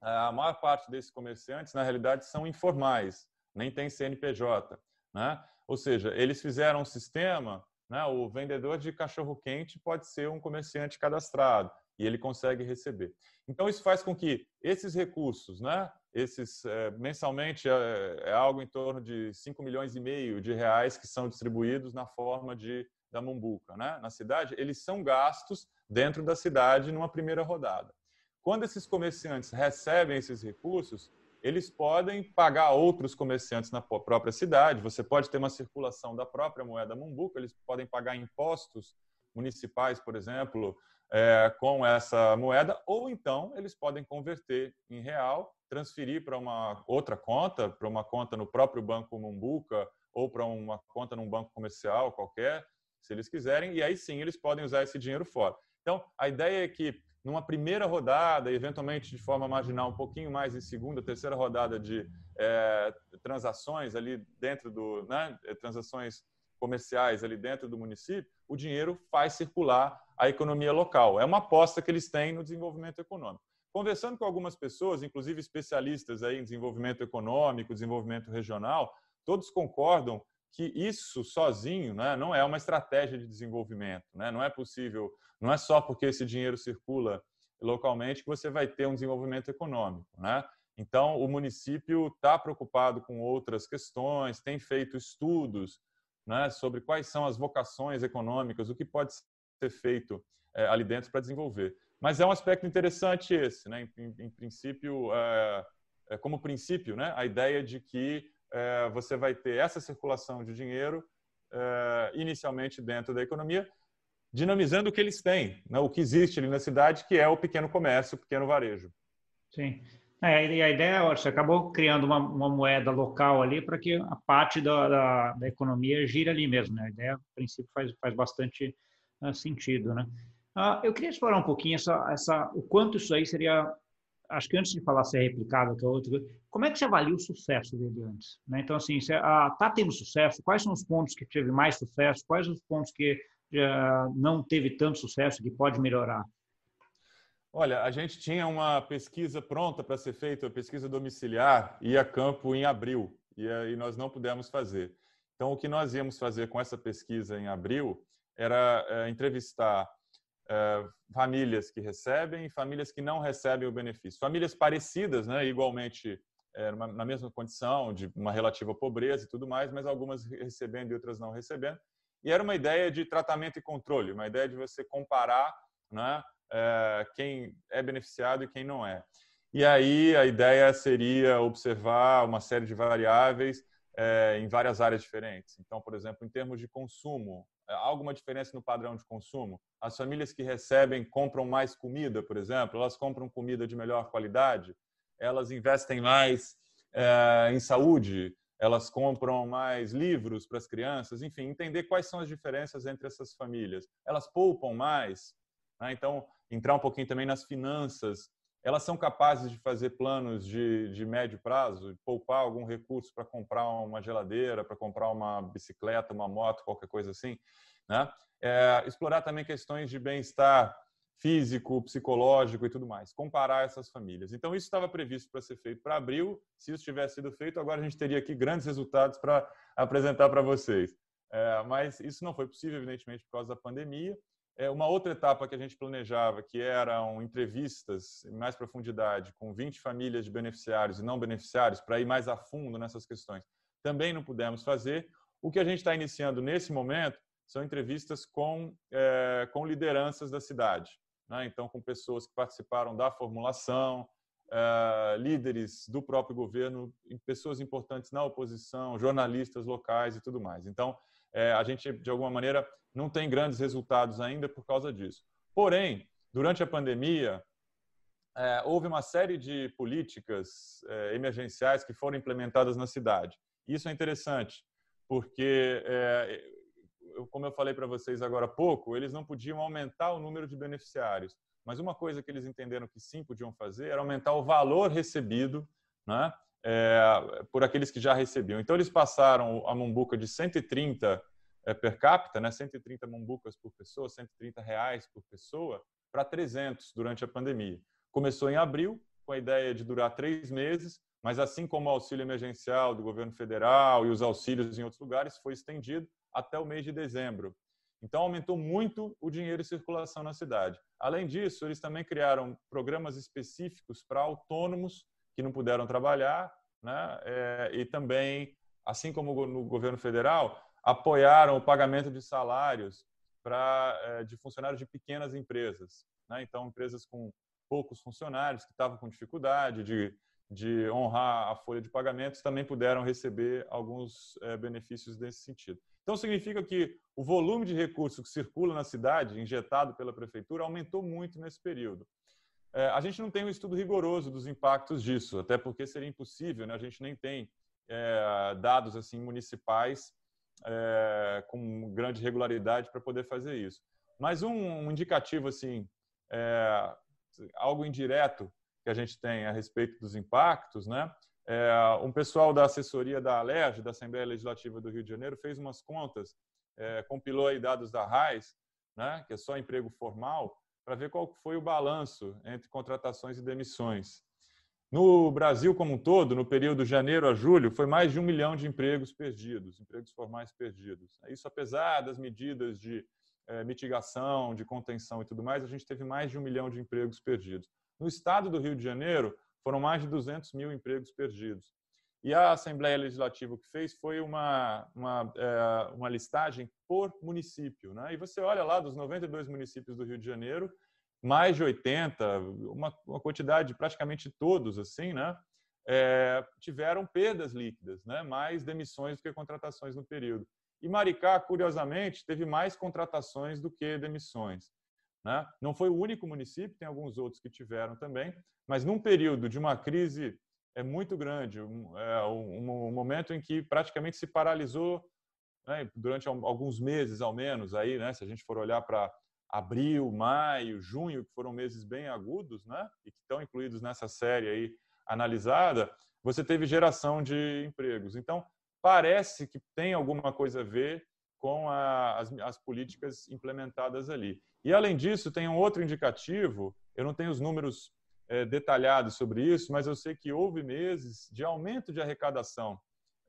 A maior parte desses comerciantes, na realidade, são informais, nem tem CNPJ. Né? Ou seja, eles fizeram um sistema, né? o vendedor de cachorro-quente pode ser um comerciante cadastrado e ele consegue receber. Então, isso faz com que esses recursos, né? esses é, mensalmente é, é, algo em torno de 5 milhões e meio de reais que são distribuídos na forma de da Mumbuca, né? na cidade, eles são gastos dentro da cidade numa primeira rodada. Quando esses comerciantes recebem esses recursos, eles podem pagar outros comerciantes na própria cidade, você pode ter uma circulação da própria moeda Mumbuca, eles podem pagar impostos municipais, por exemplo, é, com essa moeda, ou então eles podem converter em real, transferir para uma outra conta, para uma conta no próprio banco Mumbuca ou para uma conta num banco comercial qualquer, se eles quiserem, e aí sim eles podem usar esse dinheiro fora. Então, a ideia é que numa primeira rodada, eventualmente de forma marginal, um pouquinho mais em segunda, terceira rodada de é, transações ali dentro do, né, transações comerciais ali dentro do município, o dinheiro faz circular a economia local. É uma aposta que eles têm no desenvolvimento econômico. Conversando com algumas pessoas, inclusive especialistas aí em desenvolvimento econômico, desenvolvimento regional, todos concordam que isso sozinho né, não é uma estratégia de desenvolvimento. Né? Não é possível, não é só porque esse dinheiro circula localmente que você vai ter um desenvolvimento econômico. Né? Então, o município está preocupado com outras questões, tem feito estudos né, sobre quais são as vocações econômicas, o que pode ser feito é, ali dentro para desenvolver. Mas é um aspecto interessante esse, né? em, em princípio, é, é, como princípio, né? a ideia de que é, você vai ter essa circulação de dinheiro é, inicialmente dentro da economia, dinamizando o que eles têm, né? o que existe ali na cidade, que é o pequeno comércio, o pequeno varejo.
Sim. É, e a ideia, você acabou criando uma, uma moeda local ali para que a parte da, da, da, economia gire ali mesmo. Né? A ideia, a princípio, faz, faz bastante uh, sentido. Né? Uh, eu queria explorar um pouquinho essa, essa, o quanto isso aí seria acho que antes de falar se é replicável, que é outra como é que você avalia o sucesso dele antes? Né? Então, assim, está ah, tendo sucesso? Quais são os pontos que teve mais sucesso? Quais os pontos que já não teve tanto sucesso, que pode melhorar?
Olha, a gente tinha uma pesquisa pronta para ser feita, a pesquisa domiciliar, ia a campo em abril, e nós não pudemos fazer. Então, o que nós íamos fazer com essa pesquisa em abril era é, entrevistar é, famílias que recebem e famílias que não recebem o benefício. Famílias parecidas, né, igualmente é, na mesma condição, de uma relativa pobreza e tudo mais, mas algumas recebendo e outras não recebendo. E era uma ideia de tratamento e controle, uma ideia de você comparar né, é, quem é beneficiado e quem não é. E aí a ideia seria observar uma série de variáveis é, em várias áreas diferentes. Então, por exemplo, em termos de consumo, há alguma diferença no padrão de consumo? As famílias que recebem compram mais comida, por exemplo, elas compram comida de melhor qualidade, elas investem mais é, em saúde, elas compram mais livros para as crianças, enfim, entender quais são as diferenças entre essas famílias. Elas poupam mais, né? então entrar um pouquinho também nas finanças. Elas são capazes de fazer planos de, de médio prazo, poupar algum recurso para comprar uma geladeira, para comprar uma bicicleta, uma moto, qualquer coisa assim. Né? É, explorar também questões de bem-estar físico, psicológico e tudo mais. Comparar essas famílias. Então, isso estava previsto para ser feito para abril. Se isso tivesse sido feito, agora a gente teria aqui grandes resultados para apresentar para vocês. É, mas isso não foi possível, evidentemente, por causa da pandemia. É, uma outra etapa que a gente planejava, que eram entrevistas em mais profundidade com 20 famílias de beneficiários e não beneficiários, para ir mais a fundo nessas questões, também não pudemos fazer. O que a gente está iniciando nesse momento são entrevistas com, é, com lideranças da cidade. Né? Então, com pessoas que participaram da formulação, é, líderes do próprio governo, pessoas importantes na oposição, jornalistas locais e tudo mais. Então, é, a gente, de alguma maneira, não tem grandes resultados ainda por causa disso. Porém, durante a pandemia, é, houve uma série de políticas é, emergenciais que foram implementadas na cidade. Isso é interessante, porque é, como eu falei para vocês agora há pouco, eles não podiam aumentar o número de beneficiários. Mas uma coisa que eles entenderam que sim podiam fazer era aumentar o valor recebido né, é, por aqueles que já recebiam. Então, eles passaram a Mumbuca de 130 é, per capita, né, 130 Mumbucas por pessoa, 130 reais por pessoa, para 300 durante a pandemia. Começou em abril, com a ideia de durar três meses, mas assim como o auxílio emergencial do governo federal e os auxílios em outros lugares, foi estendido até o mês de dezembro. Então, aumentou muito o dinheiro em circulação na cidade. Além disso, eles também criaram programas específicos para autônomos que não puderam trabalhar, né? É, e também, assim como no governo federal, apoiaram o pagamento de salários para é, de funcionários de pequenas empresas. Né? Então, empresas com poucos funcionários que estavam com dificuldade de, de honrar a folha de pagamentos também puderam receber alguns é, benefícios nesse sentido. Então, significa que o volume de recursos que circula na cidade, injetado pela prefeitura, aumentou muito nesse período. É, a gente não tem um estudo rigoroso dos impactos disso, até porque seria impossível, né? a gente nem tem é, dados assim municipais é, com grande regularidade para poder fazer isso. Mas um, um indicativo, assim, é, algo indireto que a gente tem a respeito dos impactos, né? É, um pessoal da assessoria da Alerj, da Assembleia Legislativa do Rio de Janeiro, fez umas contas, é, compilou aí dados da RAIS, né, que é só emprego formal, para ver qual foi o balanço entre contratações e demissões. No Brasil como um todo, no período de janeiro a julho, foi mais de um milhão de empregos perdidos, empregos formais perdidos. Isso apesar das medidas de é, mitigação, de contenção e tudo mais, a gente teve mais de um milhão de empregos perdidos. No estado do Rio de Janeiro, foram mais de 200 mil empregos perdidos. E a Assembleia Legislativa o que fez foi uma, uma, é, uma listagem por município. Né? E você olha lá, dos 92 municípios do Rio de Janeiro, mais de 80, uma, uma quantidade praticamente todos assim, né? É, tiveram perdas líquidas, né? mais demissões do que contratações no período. E Maricá, curiosamente, teve mais contratações do que demissões. Né? Não foi o único município, tem alguns outros que tiveram também, mas num período de uma crise é muito grande, um, é, um, um momento em que praticamente se paralisou né, durante alguns meses, ao menos, aí, né, se a gente for olhar para abril, maio, junho, que foram meses bem agudos, né? E que estão incluídos nessa série aí analisada, você teve geração de empregos. Então, parece que tem alguma coisa a ver com a, as, as, políticas implementadas ali. E, além disso, tem um outro indicativo, eu não tenho os números é, detalhados sobre isso, mas eu sei que houve meses de aumento de arrecadação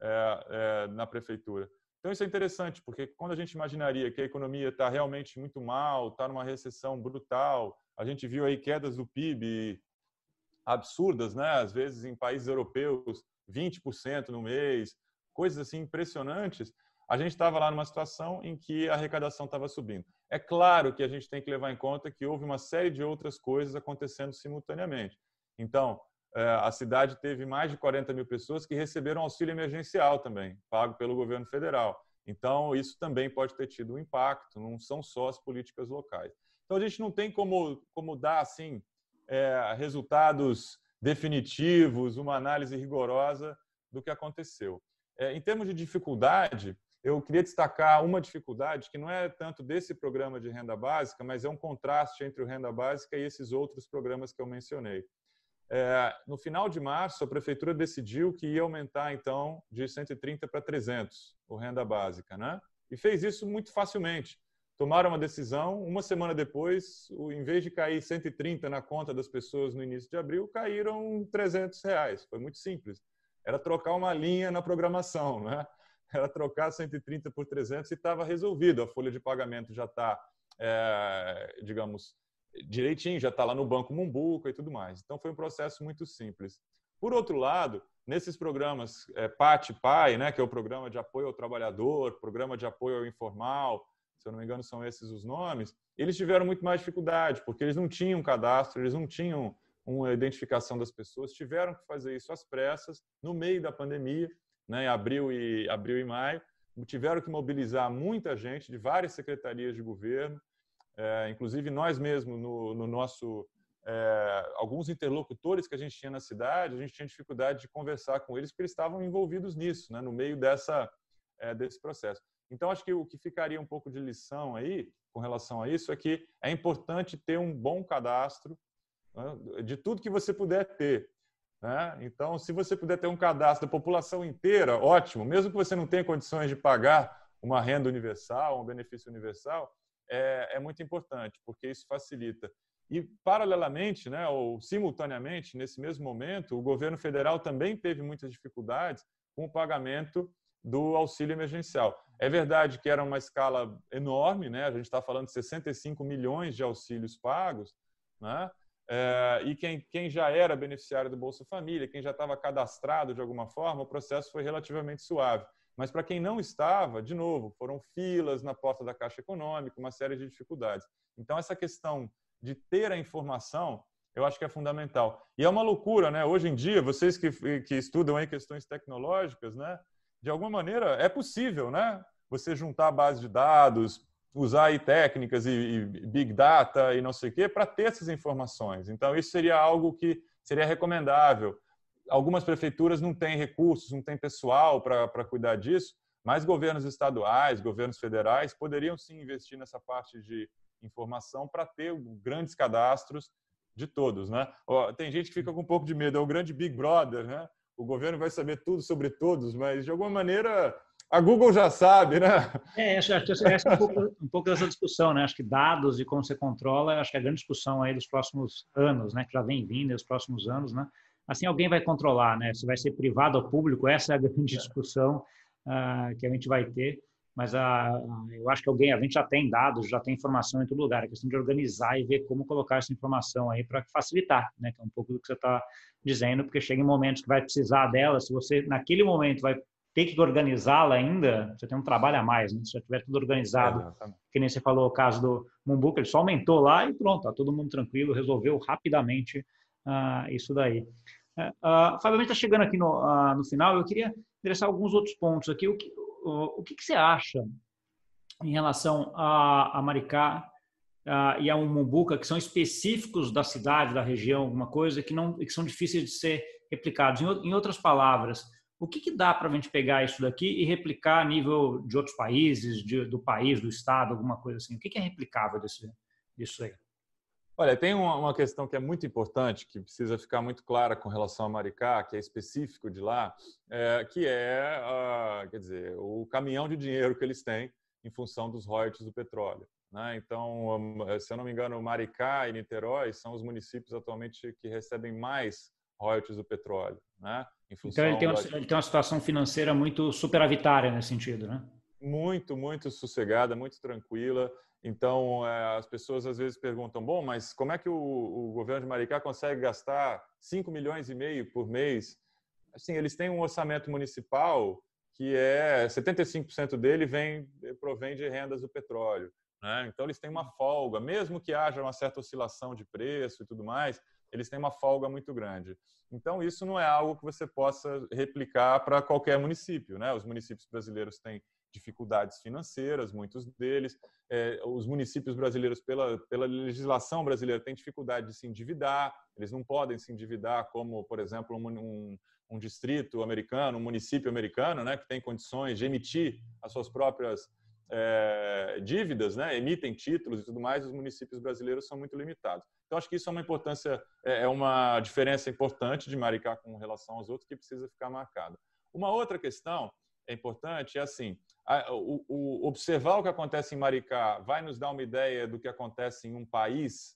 é, é, na prefeitura. Então, isso é interessante, porque quando a gente imaginaria que a economia está realmente muito mal, está numa recessão brutal, a gente viu aí quedas do PIB absurdas, né? às vezes em países europeus, 20% no mês, coisas assim impressionantes, a gente estava lá numa situação em que a arrecadação estava subindo. É claro que a gente tem que levar em conta que houve uma série de outras coisas acontecendo simultaneamente. Então, a cidade teve mais de 40 mil pessoas que receberam auxílio emergencial também, pago pelo governo federal. Então, isso também pode ter tido um impacto, não são só as políticas locais. Então, a gente não tem como, como dar assim é, resultados definitivos, uma análise rigorosa do que aconteceu. É, em termos de dificuldade, eu queria destacar uma dificuldade que não é tanto desse programa de renda básica, mas é um contraste entre o renda básica e esses outros programas que eu mencionei. É, no final de março, a prefeitura decidiu que ia aumentar, então, de 130 para 300 o renda básica, né? E fez isso muito facilmente. Tomaram uma decisão, uma semana depois, em vez de cair 130 na conta das pessoas no início de abril, caíram 300 reais. Foi muito simples. Era trocar uma linha na programação, né? Era trocar 130 por 300 e estava resolvido. A folha de pagamento já está, é, digamos, direitinho, já está lá no Banco Mumbuca e tudo mais. Então, foi um processo muito simples. Por outro lado, nesses programas é, PAT PAI, né, que é o Programa de Apoio ao Trabalhador, Programa de Apoio ao Informal, se eu não me engano são esses os nomes, eles tiveram muito mais dificuldade, porque eles não tinham cadastro, eles não tinham uma identificação das pessoas, tiveram que fazer isso às pressas, no meio da pandemia, né, em abril e, abril e maio, tiveram que mobilizar muita gente de várias secretarias de governo, é, inclusive nós mesmos, no, no nosso. É, alguns interlocutores que a gente tinha na cidade, a gente tinha dificuldade de conversar com eles porque eles estavam envolvidos nisso, né, no meio dessa, é, desse processo. Então, acho que o que ficaria um pouco de lição aí, com relação a isso, é que é importante ter um bom cadastro né, de tudo que você puder ter. Né? Então, se você puder ter um cadastro da população inteira, ótimo. Mesmo que você não tenha condições de pagar uma renda universal, um benefício universal, é, é muito importante, porque isso facilita. E, paralelamente, né, ou simultaneamente, nesse mesmo momento, o governo federal também teve muitas dificuldades com o pagamento do auxílio emergencial. É verdade que era uma escala enorme, né? a gente está falando de 65 milhões de auxílios pagos, né? É, e quem, quem já era beneficiário do Bolsa Família, quem já estava cadastrado de alguma forma, o processo foi relativamente suave. Mas para quem não estava, de novo, foram filas na porta da Caixa Econômica, uma série de dificuldades. Então, essa questão de ter a informação, eu acho que é fundamental. E é uma loucura, né? Hoje em dia, vocês que, que estudam aí questões tecnológicas, né? De alguma maneira, é possível, né? Você juntar a base de dados, usar aí técnicas e, e big data e não sei o quê para ter essas informações. Então, isso seria algo que seria recomendável algumas prefeituras não têm recursos, não têm pessoal para cuidar disso, mas governos estaduais, governos federais poderiam sim investir nessa parte de informação para ter grandes cadastros de todos, né? Tem gente que fica com um pouco de medo, é o grande Big Brother, né? O governo vai saber tudo sobre todos, mas de alguma maneira a Google já sabe, né?
É, que essa é um pouco, um pouco, dessa discussão, né? Acho que dados e como você controla, acho que é a grande discussão aí dos próximos anos, né? Que já vem vindo, os próximos anos, né? Assim alguém vai controlar, né? Se vai ser privado ou público, essa é a grande é. discussão uh, que a gente vai ter. Mas uh, eu acho que alguém, a gente já tem dados, já tem informação em todo lugar. É questão de organizar e ver como colocar essa informação aí para facilitar, né? Que é um pouco do que você está dizendo, porque chega em momentos que vai precisar dela. Se você naquele momento vai ter que organizá-la ainda, você tem um trabalho a mais, né? Se já tiver tudo organizado, que nem você falou o caso do Mumbuca, ele só aumentou lá e pronto, tá todo mundo tranquilo, resolveu rapidamente uh, isso daí. Uh, uh, Fábio, a gente está chegando aqui no, uh, no final, eu queria endereçar alguns outros pontos aqui. O que, o, o que, que você acha em relação a, a Maricá uh, e a Mumbuca, que são específicos da cidade, da região, alguma coisa, que, não, que são difíceis de ser replicados? Em, em outras palavras, o que, que dá para a gente pegar isso daqui e replicar a nível de outros países, de, do país, do estado, alguma coisa assim? O que, que é replicável desse, disso aí?
Olha, tem uma, questão que é muito importante, que precisa ficar muito clara com relação a Maricá, que é específico de lá, é, que é, uh, quer dizer, o caminhão de dinheiro que eles têm em função dos royalties do petróleo. Né? Então, se eu não me engano, Maricá e Niterói são os municípios atualmente que recebem mais royalties do petróleo. Né?
então ele tem, uma, ele tem uma situação financeira muito superavitária nesse sentido, né?
Muito, muito sossegada, muito tranquila. Então, é, as pessoas às vezes perguntam: bom, mas como é que o, o, governo de Maricá consegue gastar 5 milhões e meio por mês? Assim, eles têm um orçamento municipal que é 75% dele vem provém de rendas do petróleo. Né? Então, eles têm uma folga, mesmo que haja uma certa oscilação de preço e tudo mais, eles têm uma folga muito grande. Então, isso não é algo que você possa replicar para qualquer município. Né? Os municípios brasileiros têm dificuldades financeiras, muitos deles. É, os municípios brasileiros, pela, pela legislação brasileira, têm dificuldade de se endividar, eles não podem se endividar como, por exemplo, um, um, um distrito americano, um município americano, né, que tem condições de emitir as suas próprias é, dívidas, né, emitem títulos e tudo mais, os municípios brasileiros são muito limitados. Então, acho que isso é uma importância, é, é uma diferença importante de Maricá com relação aos outros que precisa ficar marcada. Uma outra questão é importante é assim, a, o, o, observar o que acontece em Maricá vai nos dar uma ideia do que acontece em um país?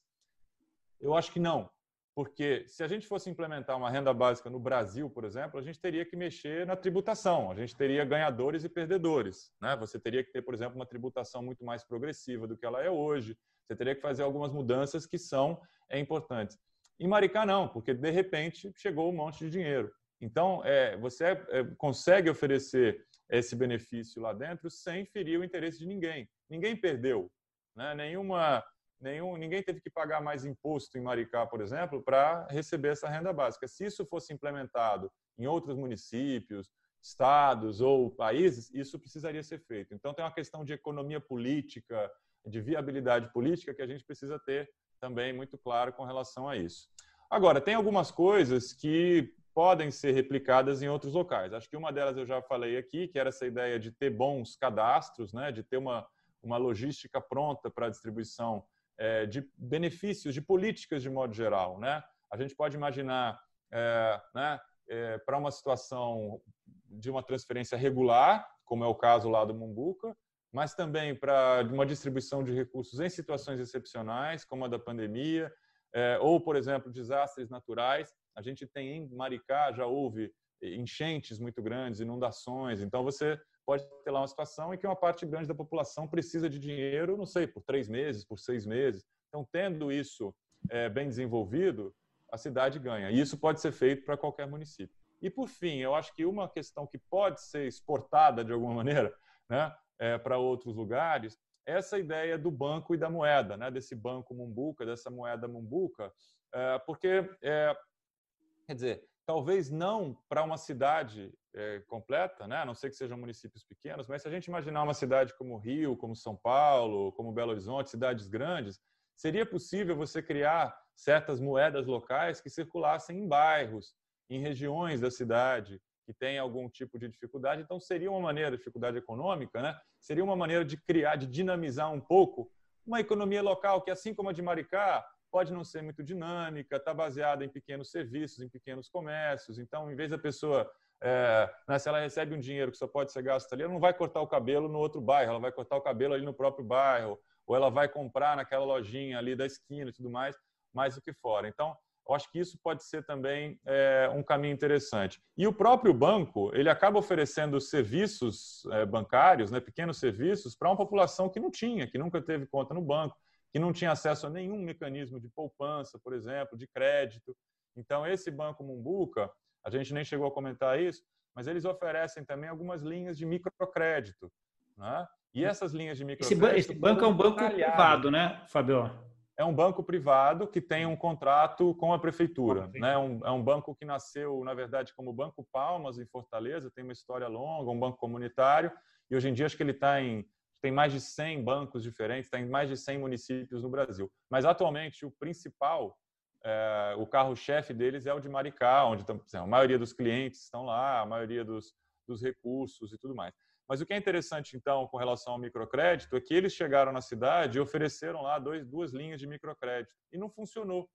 Eu acho que não. Porque se a gente fosse implementar uma renda básica no Brasil, por exemplo, a gente teria que mexer na tributação, a gente teria ganhadores e perdedores. Né? Você teria que ter, por exemplo, uma tributação muito mais progressiva do que ela é hoje, você teria que fazer algumas mudanças que são é, importantes. Em Maricá, não, porque de repente chegou um monte de dinheiro. Então, é, você é, consegue oferecer esse benefício lá dentro sem ferir o interesse de ninguém. Ninguém perdeu. Né? Nenhuma nenhum, ninguém teve que pagar mais imposto em Maricá, por exemplo, para receber essa renda básica. Se isso fosse implementado em outros municípios, estados ou países, isso precisaria ser feito. Então, tem uma questão de economia política, de viabilidade política que a gente precisa ter também muito claro com relação a isso. Agora, tem algumas coisas que podem ser replicadas em outros locais. Acho que uma delas eu já falei aqui, que era essa ideia de ter bons cadastros, né, de ter uma, uma logística pronta para a distribuição é, de benefícios, de políticas de modo geral. Né? A gente pode imaginar é, né, é, para uma situação de uma transferência regular, como é o caso lá do Mumbuca, mas também para uma distribuição de recursos em situações excepcionais, como a da pandemia, é, ou, por exemplo, desastres naturais. A gente tem em Maricá, já houve enchentes muito grandes, inundações, então você pode ter lá uma situação em que uma parte grande da população precisa de dinheiro, não sei, por três meses, por seis meses. Então, tendo isso é, bem desenvolvido, a cidade ganha. E isso pode ser feito para qualquer município. E, por fim, eu acho que uma questão que pode ser exportada de alguma maneira né, é, para outros lugares é essa ideia do banco e da moeda, né, desse banco Mumbuca, dessa moeda Mumbuca, é, porque, é, quer dizer, talvez não para uma cidade é, completa, né? a não ser que sejam municípios pequenos, mas se a gente imaginar uma cidade como Rio, como São Paulo, como Belo Horizonte, cidades grandes, seria possível você criar certas moedas locais que circulassem em bairros, em regiões da cidade que têm algum tipo de dificuldade. Então, seria uma maneira, dificuldade econômica, né? seria uma maneira de criar, de dinamizar um pouco uma economia local que, assim como a de Maricá, pode não ser muito dinâmica, está baseada em pequenos serviços, em pequenos comércios. Então, em vez da pessoa, é, né, se ela recebe um dinheiro que só pode ser gasto ali, ela não vai cortar o cabelo no outro bairro, ela vai cortar o cabelo ali no próprio bairro, ou ela vai comprar naquela lojinha ali da esquina e tudo mais, mais do que fora. Então, Eu acho que isso pode ser também é, um caminho interessante. E o próprio banco, ele acaba oferecendo serviços é, bancários, né, pequenos serviços, para uma população que não tinha, que nunca teve conta no banco, que não tinha acesso a nenhum mecanismo de poupança, por exemplo, de crédito. Então, esse Banco Mumbuca, a gente nem chegou a comentar isso, mas eles oferecem também algumas linhas de microcrédito. Né? E essas linhas de microcrédito...
Esse, esse banco é um banco privado, né, Fabio?
é um banco privado que tem um contrato com a prefeitura. Né? É, um, é um banco que nasceu, na verdade, como Banco Palmas, em Fortaleza, tem uma história longa, um banco comunitário, e hoje em dia acho que ele está em. Tem mais de 100 bancos diferentes, está em mais de 100 municípios no Brasil. Mas atualmente o principal, é, o carro-chefe deles é o de Maricá, onde a maioria dos clientes estão lá, a maioria dos, dos recursos e tudo mais. Mas o que é interessante, então, com relação ao microcrédito, é que eles chegaram na cidade e ofereceram lá dois, duas linhas de microcrédito. E não funcionou.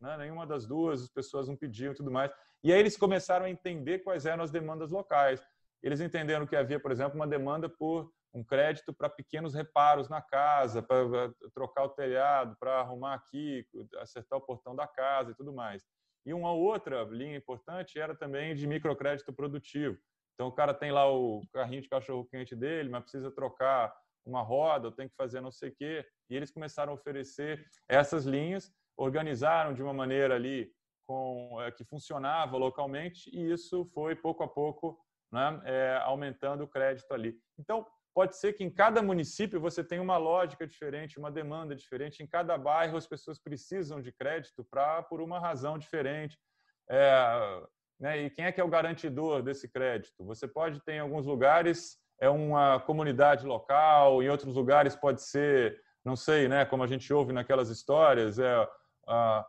Né? Nenhuma das duas, as pessoas não pediam e tudo mais. E aí eles começaram a entender quais eram as demandas locais. Eles entenderam que havia, por exemplo, uma demanda por um crédito para pequenos reparos na casa, para trocar o telhado, para arrumar aqui, acertar o portão da casa e tudo mais. E uma outra linha importante era também de microcrédito produtivo. Então o cara tem lá o carrinho de cachorro quente dele, mas precisa trocar uma roda, tem que fazer não sei o quê. E eles começaram a oferecer essas linhas, organizaram de uma maneira ali com, é, que funcionava localmente e isso foi pouco a pouco né, é, aumentando o crédito ali. Então pode ser que em cada município você tenha uma lógica diferente, uma demanda diferente. Em cada bairro as pessoas precisam de crédito para por uma razão diferente. É, né? E quem é que é o garantidor desse crédito? Você pode ter em alguns lugares é uma comunidade local, em outros lugares pode ser, não sei, né, como a gente ouve naquelas histórias, é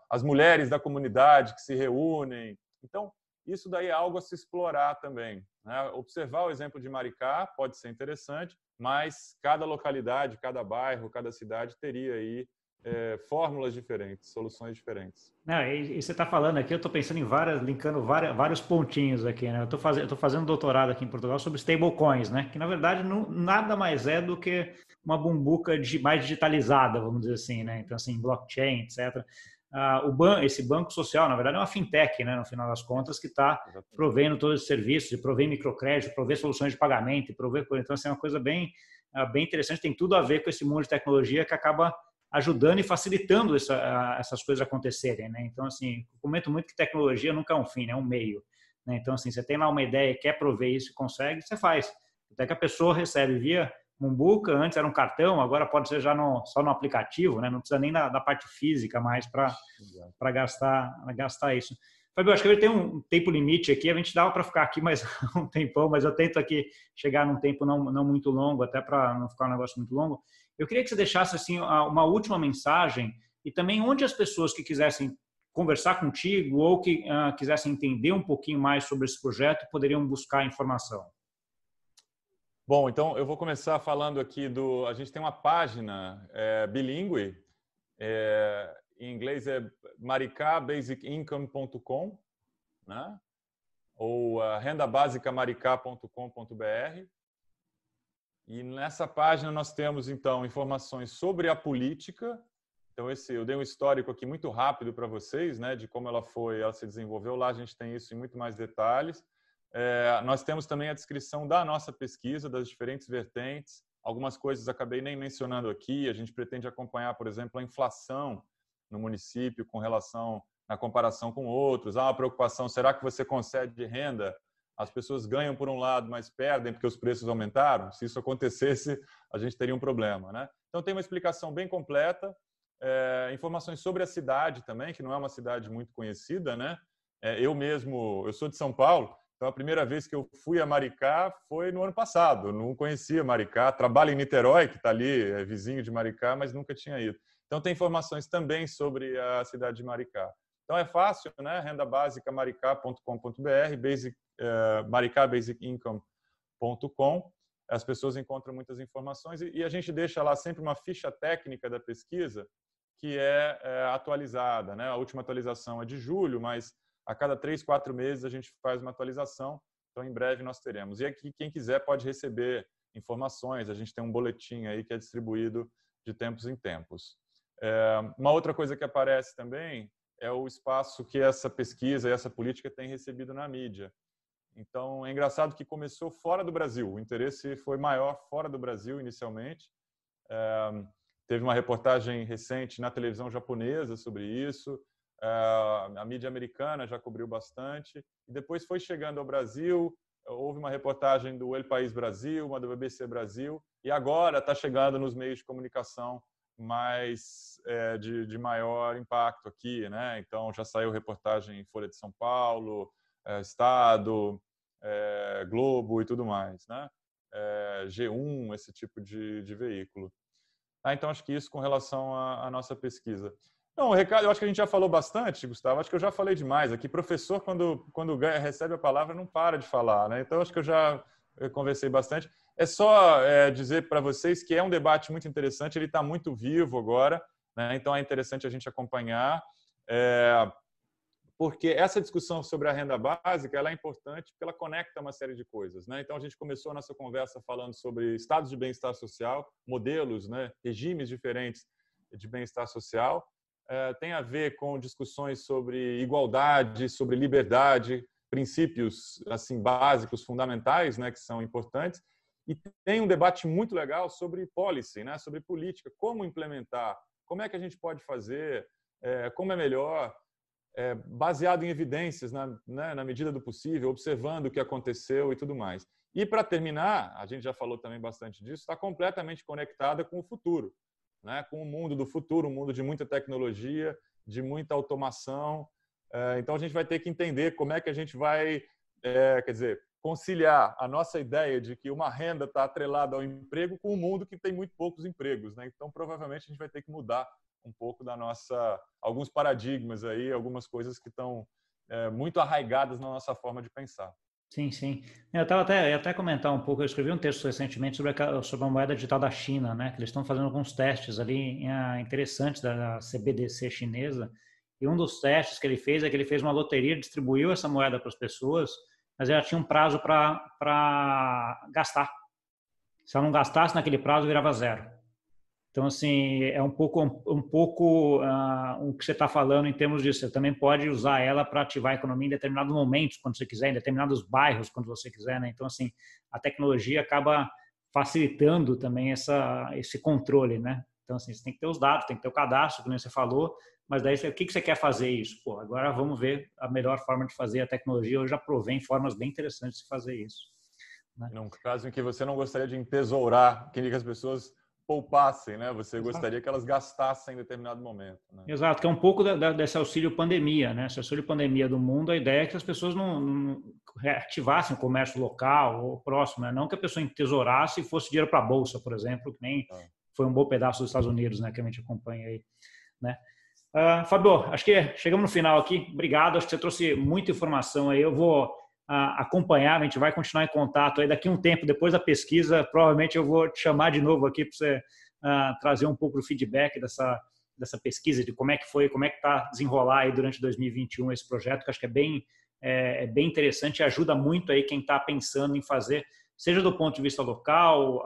as mulheres da comunidade que se reúnem. Então, isso daí é algo a se explorar também. Né? Observar o exemplo de Maricá pode ser interessante, mas cada localidade, cada bairro, cada cidade teria aí é, fórmulas diferentes, soluções diferentes.
Não, e, e você está falando aqui, eu estou pensando em várias, linkando várias, vários pontinhos aqui, né? Eu estou fazendo, fazendo doutorado aqui em Portugal sobre stablecoins, né? Que na verdade não, nada mais é do que uma bumbuca de, mais digitalizada, vamos dizer assim, né? Então, assim, blockchain, etc. O ban esse banco social, na verdade, é uma fintech, né? No final das contas, que está provendo todos os serviços, provê microcrédito, provê soluções de pagamento, provê... Então, assim, é uma coisa bem, ah, bem interessante, tem tudo a ver com esse mundo de tecnologia que acaba ajudando e facilitando essa, essas coisas acontecerem, né? Então, assim, comento muito que tecnologia nunca é um fim, né? é um meio. Né? Então, assim, você tem lá uma ideia, quer prover isso, consegue, você faz. Até que a pessoa recebe via Mumbuca, antes era um cartão, agora pode ser já no, só no aplicativo, né? Não precisa nem da, da parte física mais para gastar, gastar isso. Fabio, acho que tem um tempo limite aqui, a gente dava para ficar aqui mais um tempão, mas eu tento aqui chegar num tempo não, não muito longo, até para não ficar um negócio muito longo. Eu queria que você deixasse assim uma última mensagem e também onde as pessoas que quisessem conversar contigo ou que uh, quisessem entender um pouquinho mais sobre esse projeto poderiam buscar informação.
Bom, então eu vou começar falando aqui do. A gente tem uma página é, bilíngue, é, em inglês é maricabasicincome.com, né? ou uh, rendabasicamaricá.com.br. E nessa página nós temos então informações sobre a política. Então esse eu dei um histórico aqui muito rápido para vocês, né, de como ela foi, ela se desenvolveu. Lá a gente tem isso em muito mais detalhes. É, nós temos também a descrição da nossa pesquisa, das diferentes vertentes. Algumas coisas acabei nem mencionando aqui. A gente pretende acompanhar, por exemplo, a inflação no município com relação na comparação com outros. Há uma preocupação: será que você concede renda as pessoas ganham por um lado, mas perdem porque os preços aumentaram. Se isso acontecesse, a gente teria um problema, né? Então tem uma explicação bem completa, é, informações sobre a cidade também, que não é uma cidade muito conhecida, né? É, eu mesmo, eu sou de São Paulo, então a primeira vez que eu fui a Maricá foi no ano passado. Eu não conhecia Maricá, trabalho em Niterói, que está ali, é vizinho de Maricá, mas nunca tinha ido. Então tem informações também sobre a cidade de Maricá. Então é fácil, né? Renda básica maricá.com.br, basic, uh, maricabasicincome.com. As pessoas encontram muitas informações e, e, a gente deixa lá sempre uma ficha técnica da pesquisa que é, é atualizada, né? A última atualização é de julho, mas a cada três, quatro meses a gente faz uma atualização. Então, em breve nós teremos. E aqui, quem quiser pode receber informações. A gente tem um boletim aí que é distribuído de tempos em tempos. É, uma outra coisa que aparece também é o espaço que essa pesquisa e essa política tem recebido na mídia. Então, é engraçado que começou fora do Brasil. O interesse foi maior fora do Brasil, inicialmente. É, teve uma reportagem recente na televisão japonesa sobre isso. É, a mídia americana já cobriu bastante. E depois foi chegando ao Brasil. Houve uma reportagem do El País Brasil, uma do BBC Brasil. E agora está chegando nos meios de comunicação mais é, de, de, maior impacto aqui, né? Então já saiu reportagem em Folha de São Paulo, é, Estado, é, Globo e tudo mais, né? É, G1, esse tipo de, de veículo. Ah, então acho que isso com relação à nossa pesquisa. Não, o recado, eu acho que a gente já falou bastante, Gustavo. Acho que eu já falei demais aqui. Professor, quando, quando recebe a palavra, não para de falar, né? Então acho que eu já eu conversei bastante. É só é, dizer para vocês que é um debate muito interessante, ele está muito vivo agora, né? então é interessante a gente acompanhar, é, porque essa discussão sobre a renda básica ela é importante porque ela conecta uma série de coisas. Né? Então a gente começou a nossa conversa falando sobre estados de bem-estar social, modelos, né? regimes diferentes de bem-estar social, tem a ver com discussões sobre igualdade, sobre liberdade, princípios assim básicos, fundamentais, né, que são importantes. E tem um debate muito legal sobre policy, né, sobre política, como implementar, como é que a gente pode fazer, é, como é melhor, é, baseado em evidências, na, né, na medida do possível, observando o que aconteceu e tudo mais. E para terminar, a gente já falou também bastante disso, está completamente conectada com o futuro, né, com o mundo do futuro, um mundo de muita tecnologia, de muita automação, é, então a gente vai ter que entender como é que a gente vai, é, quer dizer, conciliar a nossa ideia de que uma renda está atrelada ao emprego com um mundo que tem muito poucos empregos, né? Então provavelmente a gente vai ter que mudar um pouco da nossa, alguns paradigmas aí, algumas coisas que estão é, muito arraigadas na nossa forma de pensar.
Sim, sim. Eu estava até, ia até comentar um pouco, eu escrevi um texto recentemente sobre a, sobre a moeda digital da China, né? Que eles estão fazendo alguns testes ali interessantes da CBDC chinesa, e um dos testes que ele fez é que ele fez uma loteria, distribuiu essa moeda para as pessoas, mas ela tinha um prazo para gastar. Se ela não gastasse naquele prazo, virava zero. Então, assim, é um pouco, um, pouco uh, o que você está falando em termos disso. Você também pode usar ela para ativar a economia em determinados momentos, quando você quiser, em determinados bairros, quando você quiser. Né? Então, assim, a tecnologia acaba facilitando também essa, esse controle, né? Então, assim, você tem que ter os dados, tem que ter o cadastro, como você falou, mas daí o que, você quer fazer isso? Pô, agora vamos ver a melhor forma de fazer a tecnologia. Eu já provei formas bem interessantes de fazer isso.
Né? Num caso em que você não gostaria de entesourar, queria que as pessoas poupassem, né? Você Exato. gostaria que elas gastassem em determinado momento. Né?
Exato, que é um pouco da, da, desse auxílio pandemia, né? Esse auxílio pandemia do mundo, a ideia é que as pessoas não, não reativassem o comércio local ou próximo, né? não que a pessoa entesourasse e fosse dinheiro para a bolsa, por exemplo, que nem ah. foi um bom pedaço dos Estados Unidos, né? Que a gente acompanha aí, né? Uh, Fabio, acho que chegamos no final aqui. Obrigado, acho que você trouxe muita informação aí. Eu vou acompanhar, a gente vai continuar em contato aí daqui um tempo, depois da pesquisa, provavelmente eu vou te chamar de novo aqui para você uh, trazer um pouco do feedback dessa, dessa pesquisa, de como é que foi, como é que está desenrolar aí durante 2021 esse projeto, que acho que é bem, é, é bem interessante e ajuda muito aí quem está pensando em fazer seja do ponto de vista local,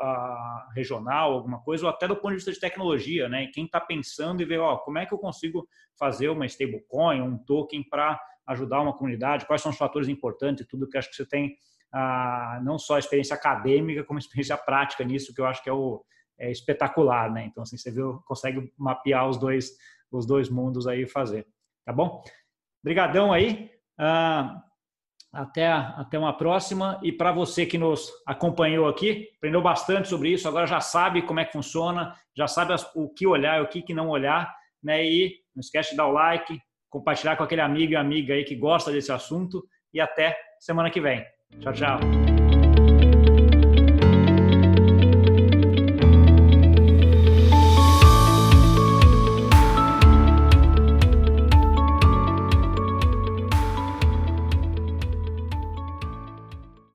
regional, alguma coisa, ou até do ponto de vista de tecnologia, né? quem está pensando e ver, ó, como é que eu consigo fazer uma stablecoin, um token para ajudar uma comunidade, quais são os fatores importantes e tudo que acho que você tem ah, não só experiência acadêmica, como experiência prática nisso, que eu acho que é, o, é espetacular, né? Então, assim, você viu, consegue mapear os dois, os dois mundos aí e fazer, tá bom? Obrigadão aí. Ah, até, até uma próxima. E para você que nos acompanhou aqui, aprendeu bastante sobre isso, agora já sabe como é que funciona, já sabe o que olhar e o que não olhar. Né? E não esquece de dar o like, compartilhar com aquele amigo e amiga aí que gosta desse assunto. E até semana que vem. Tchau, tchau.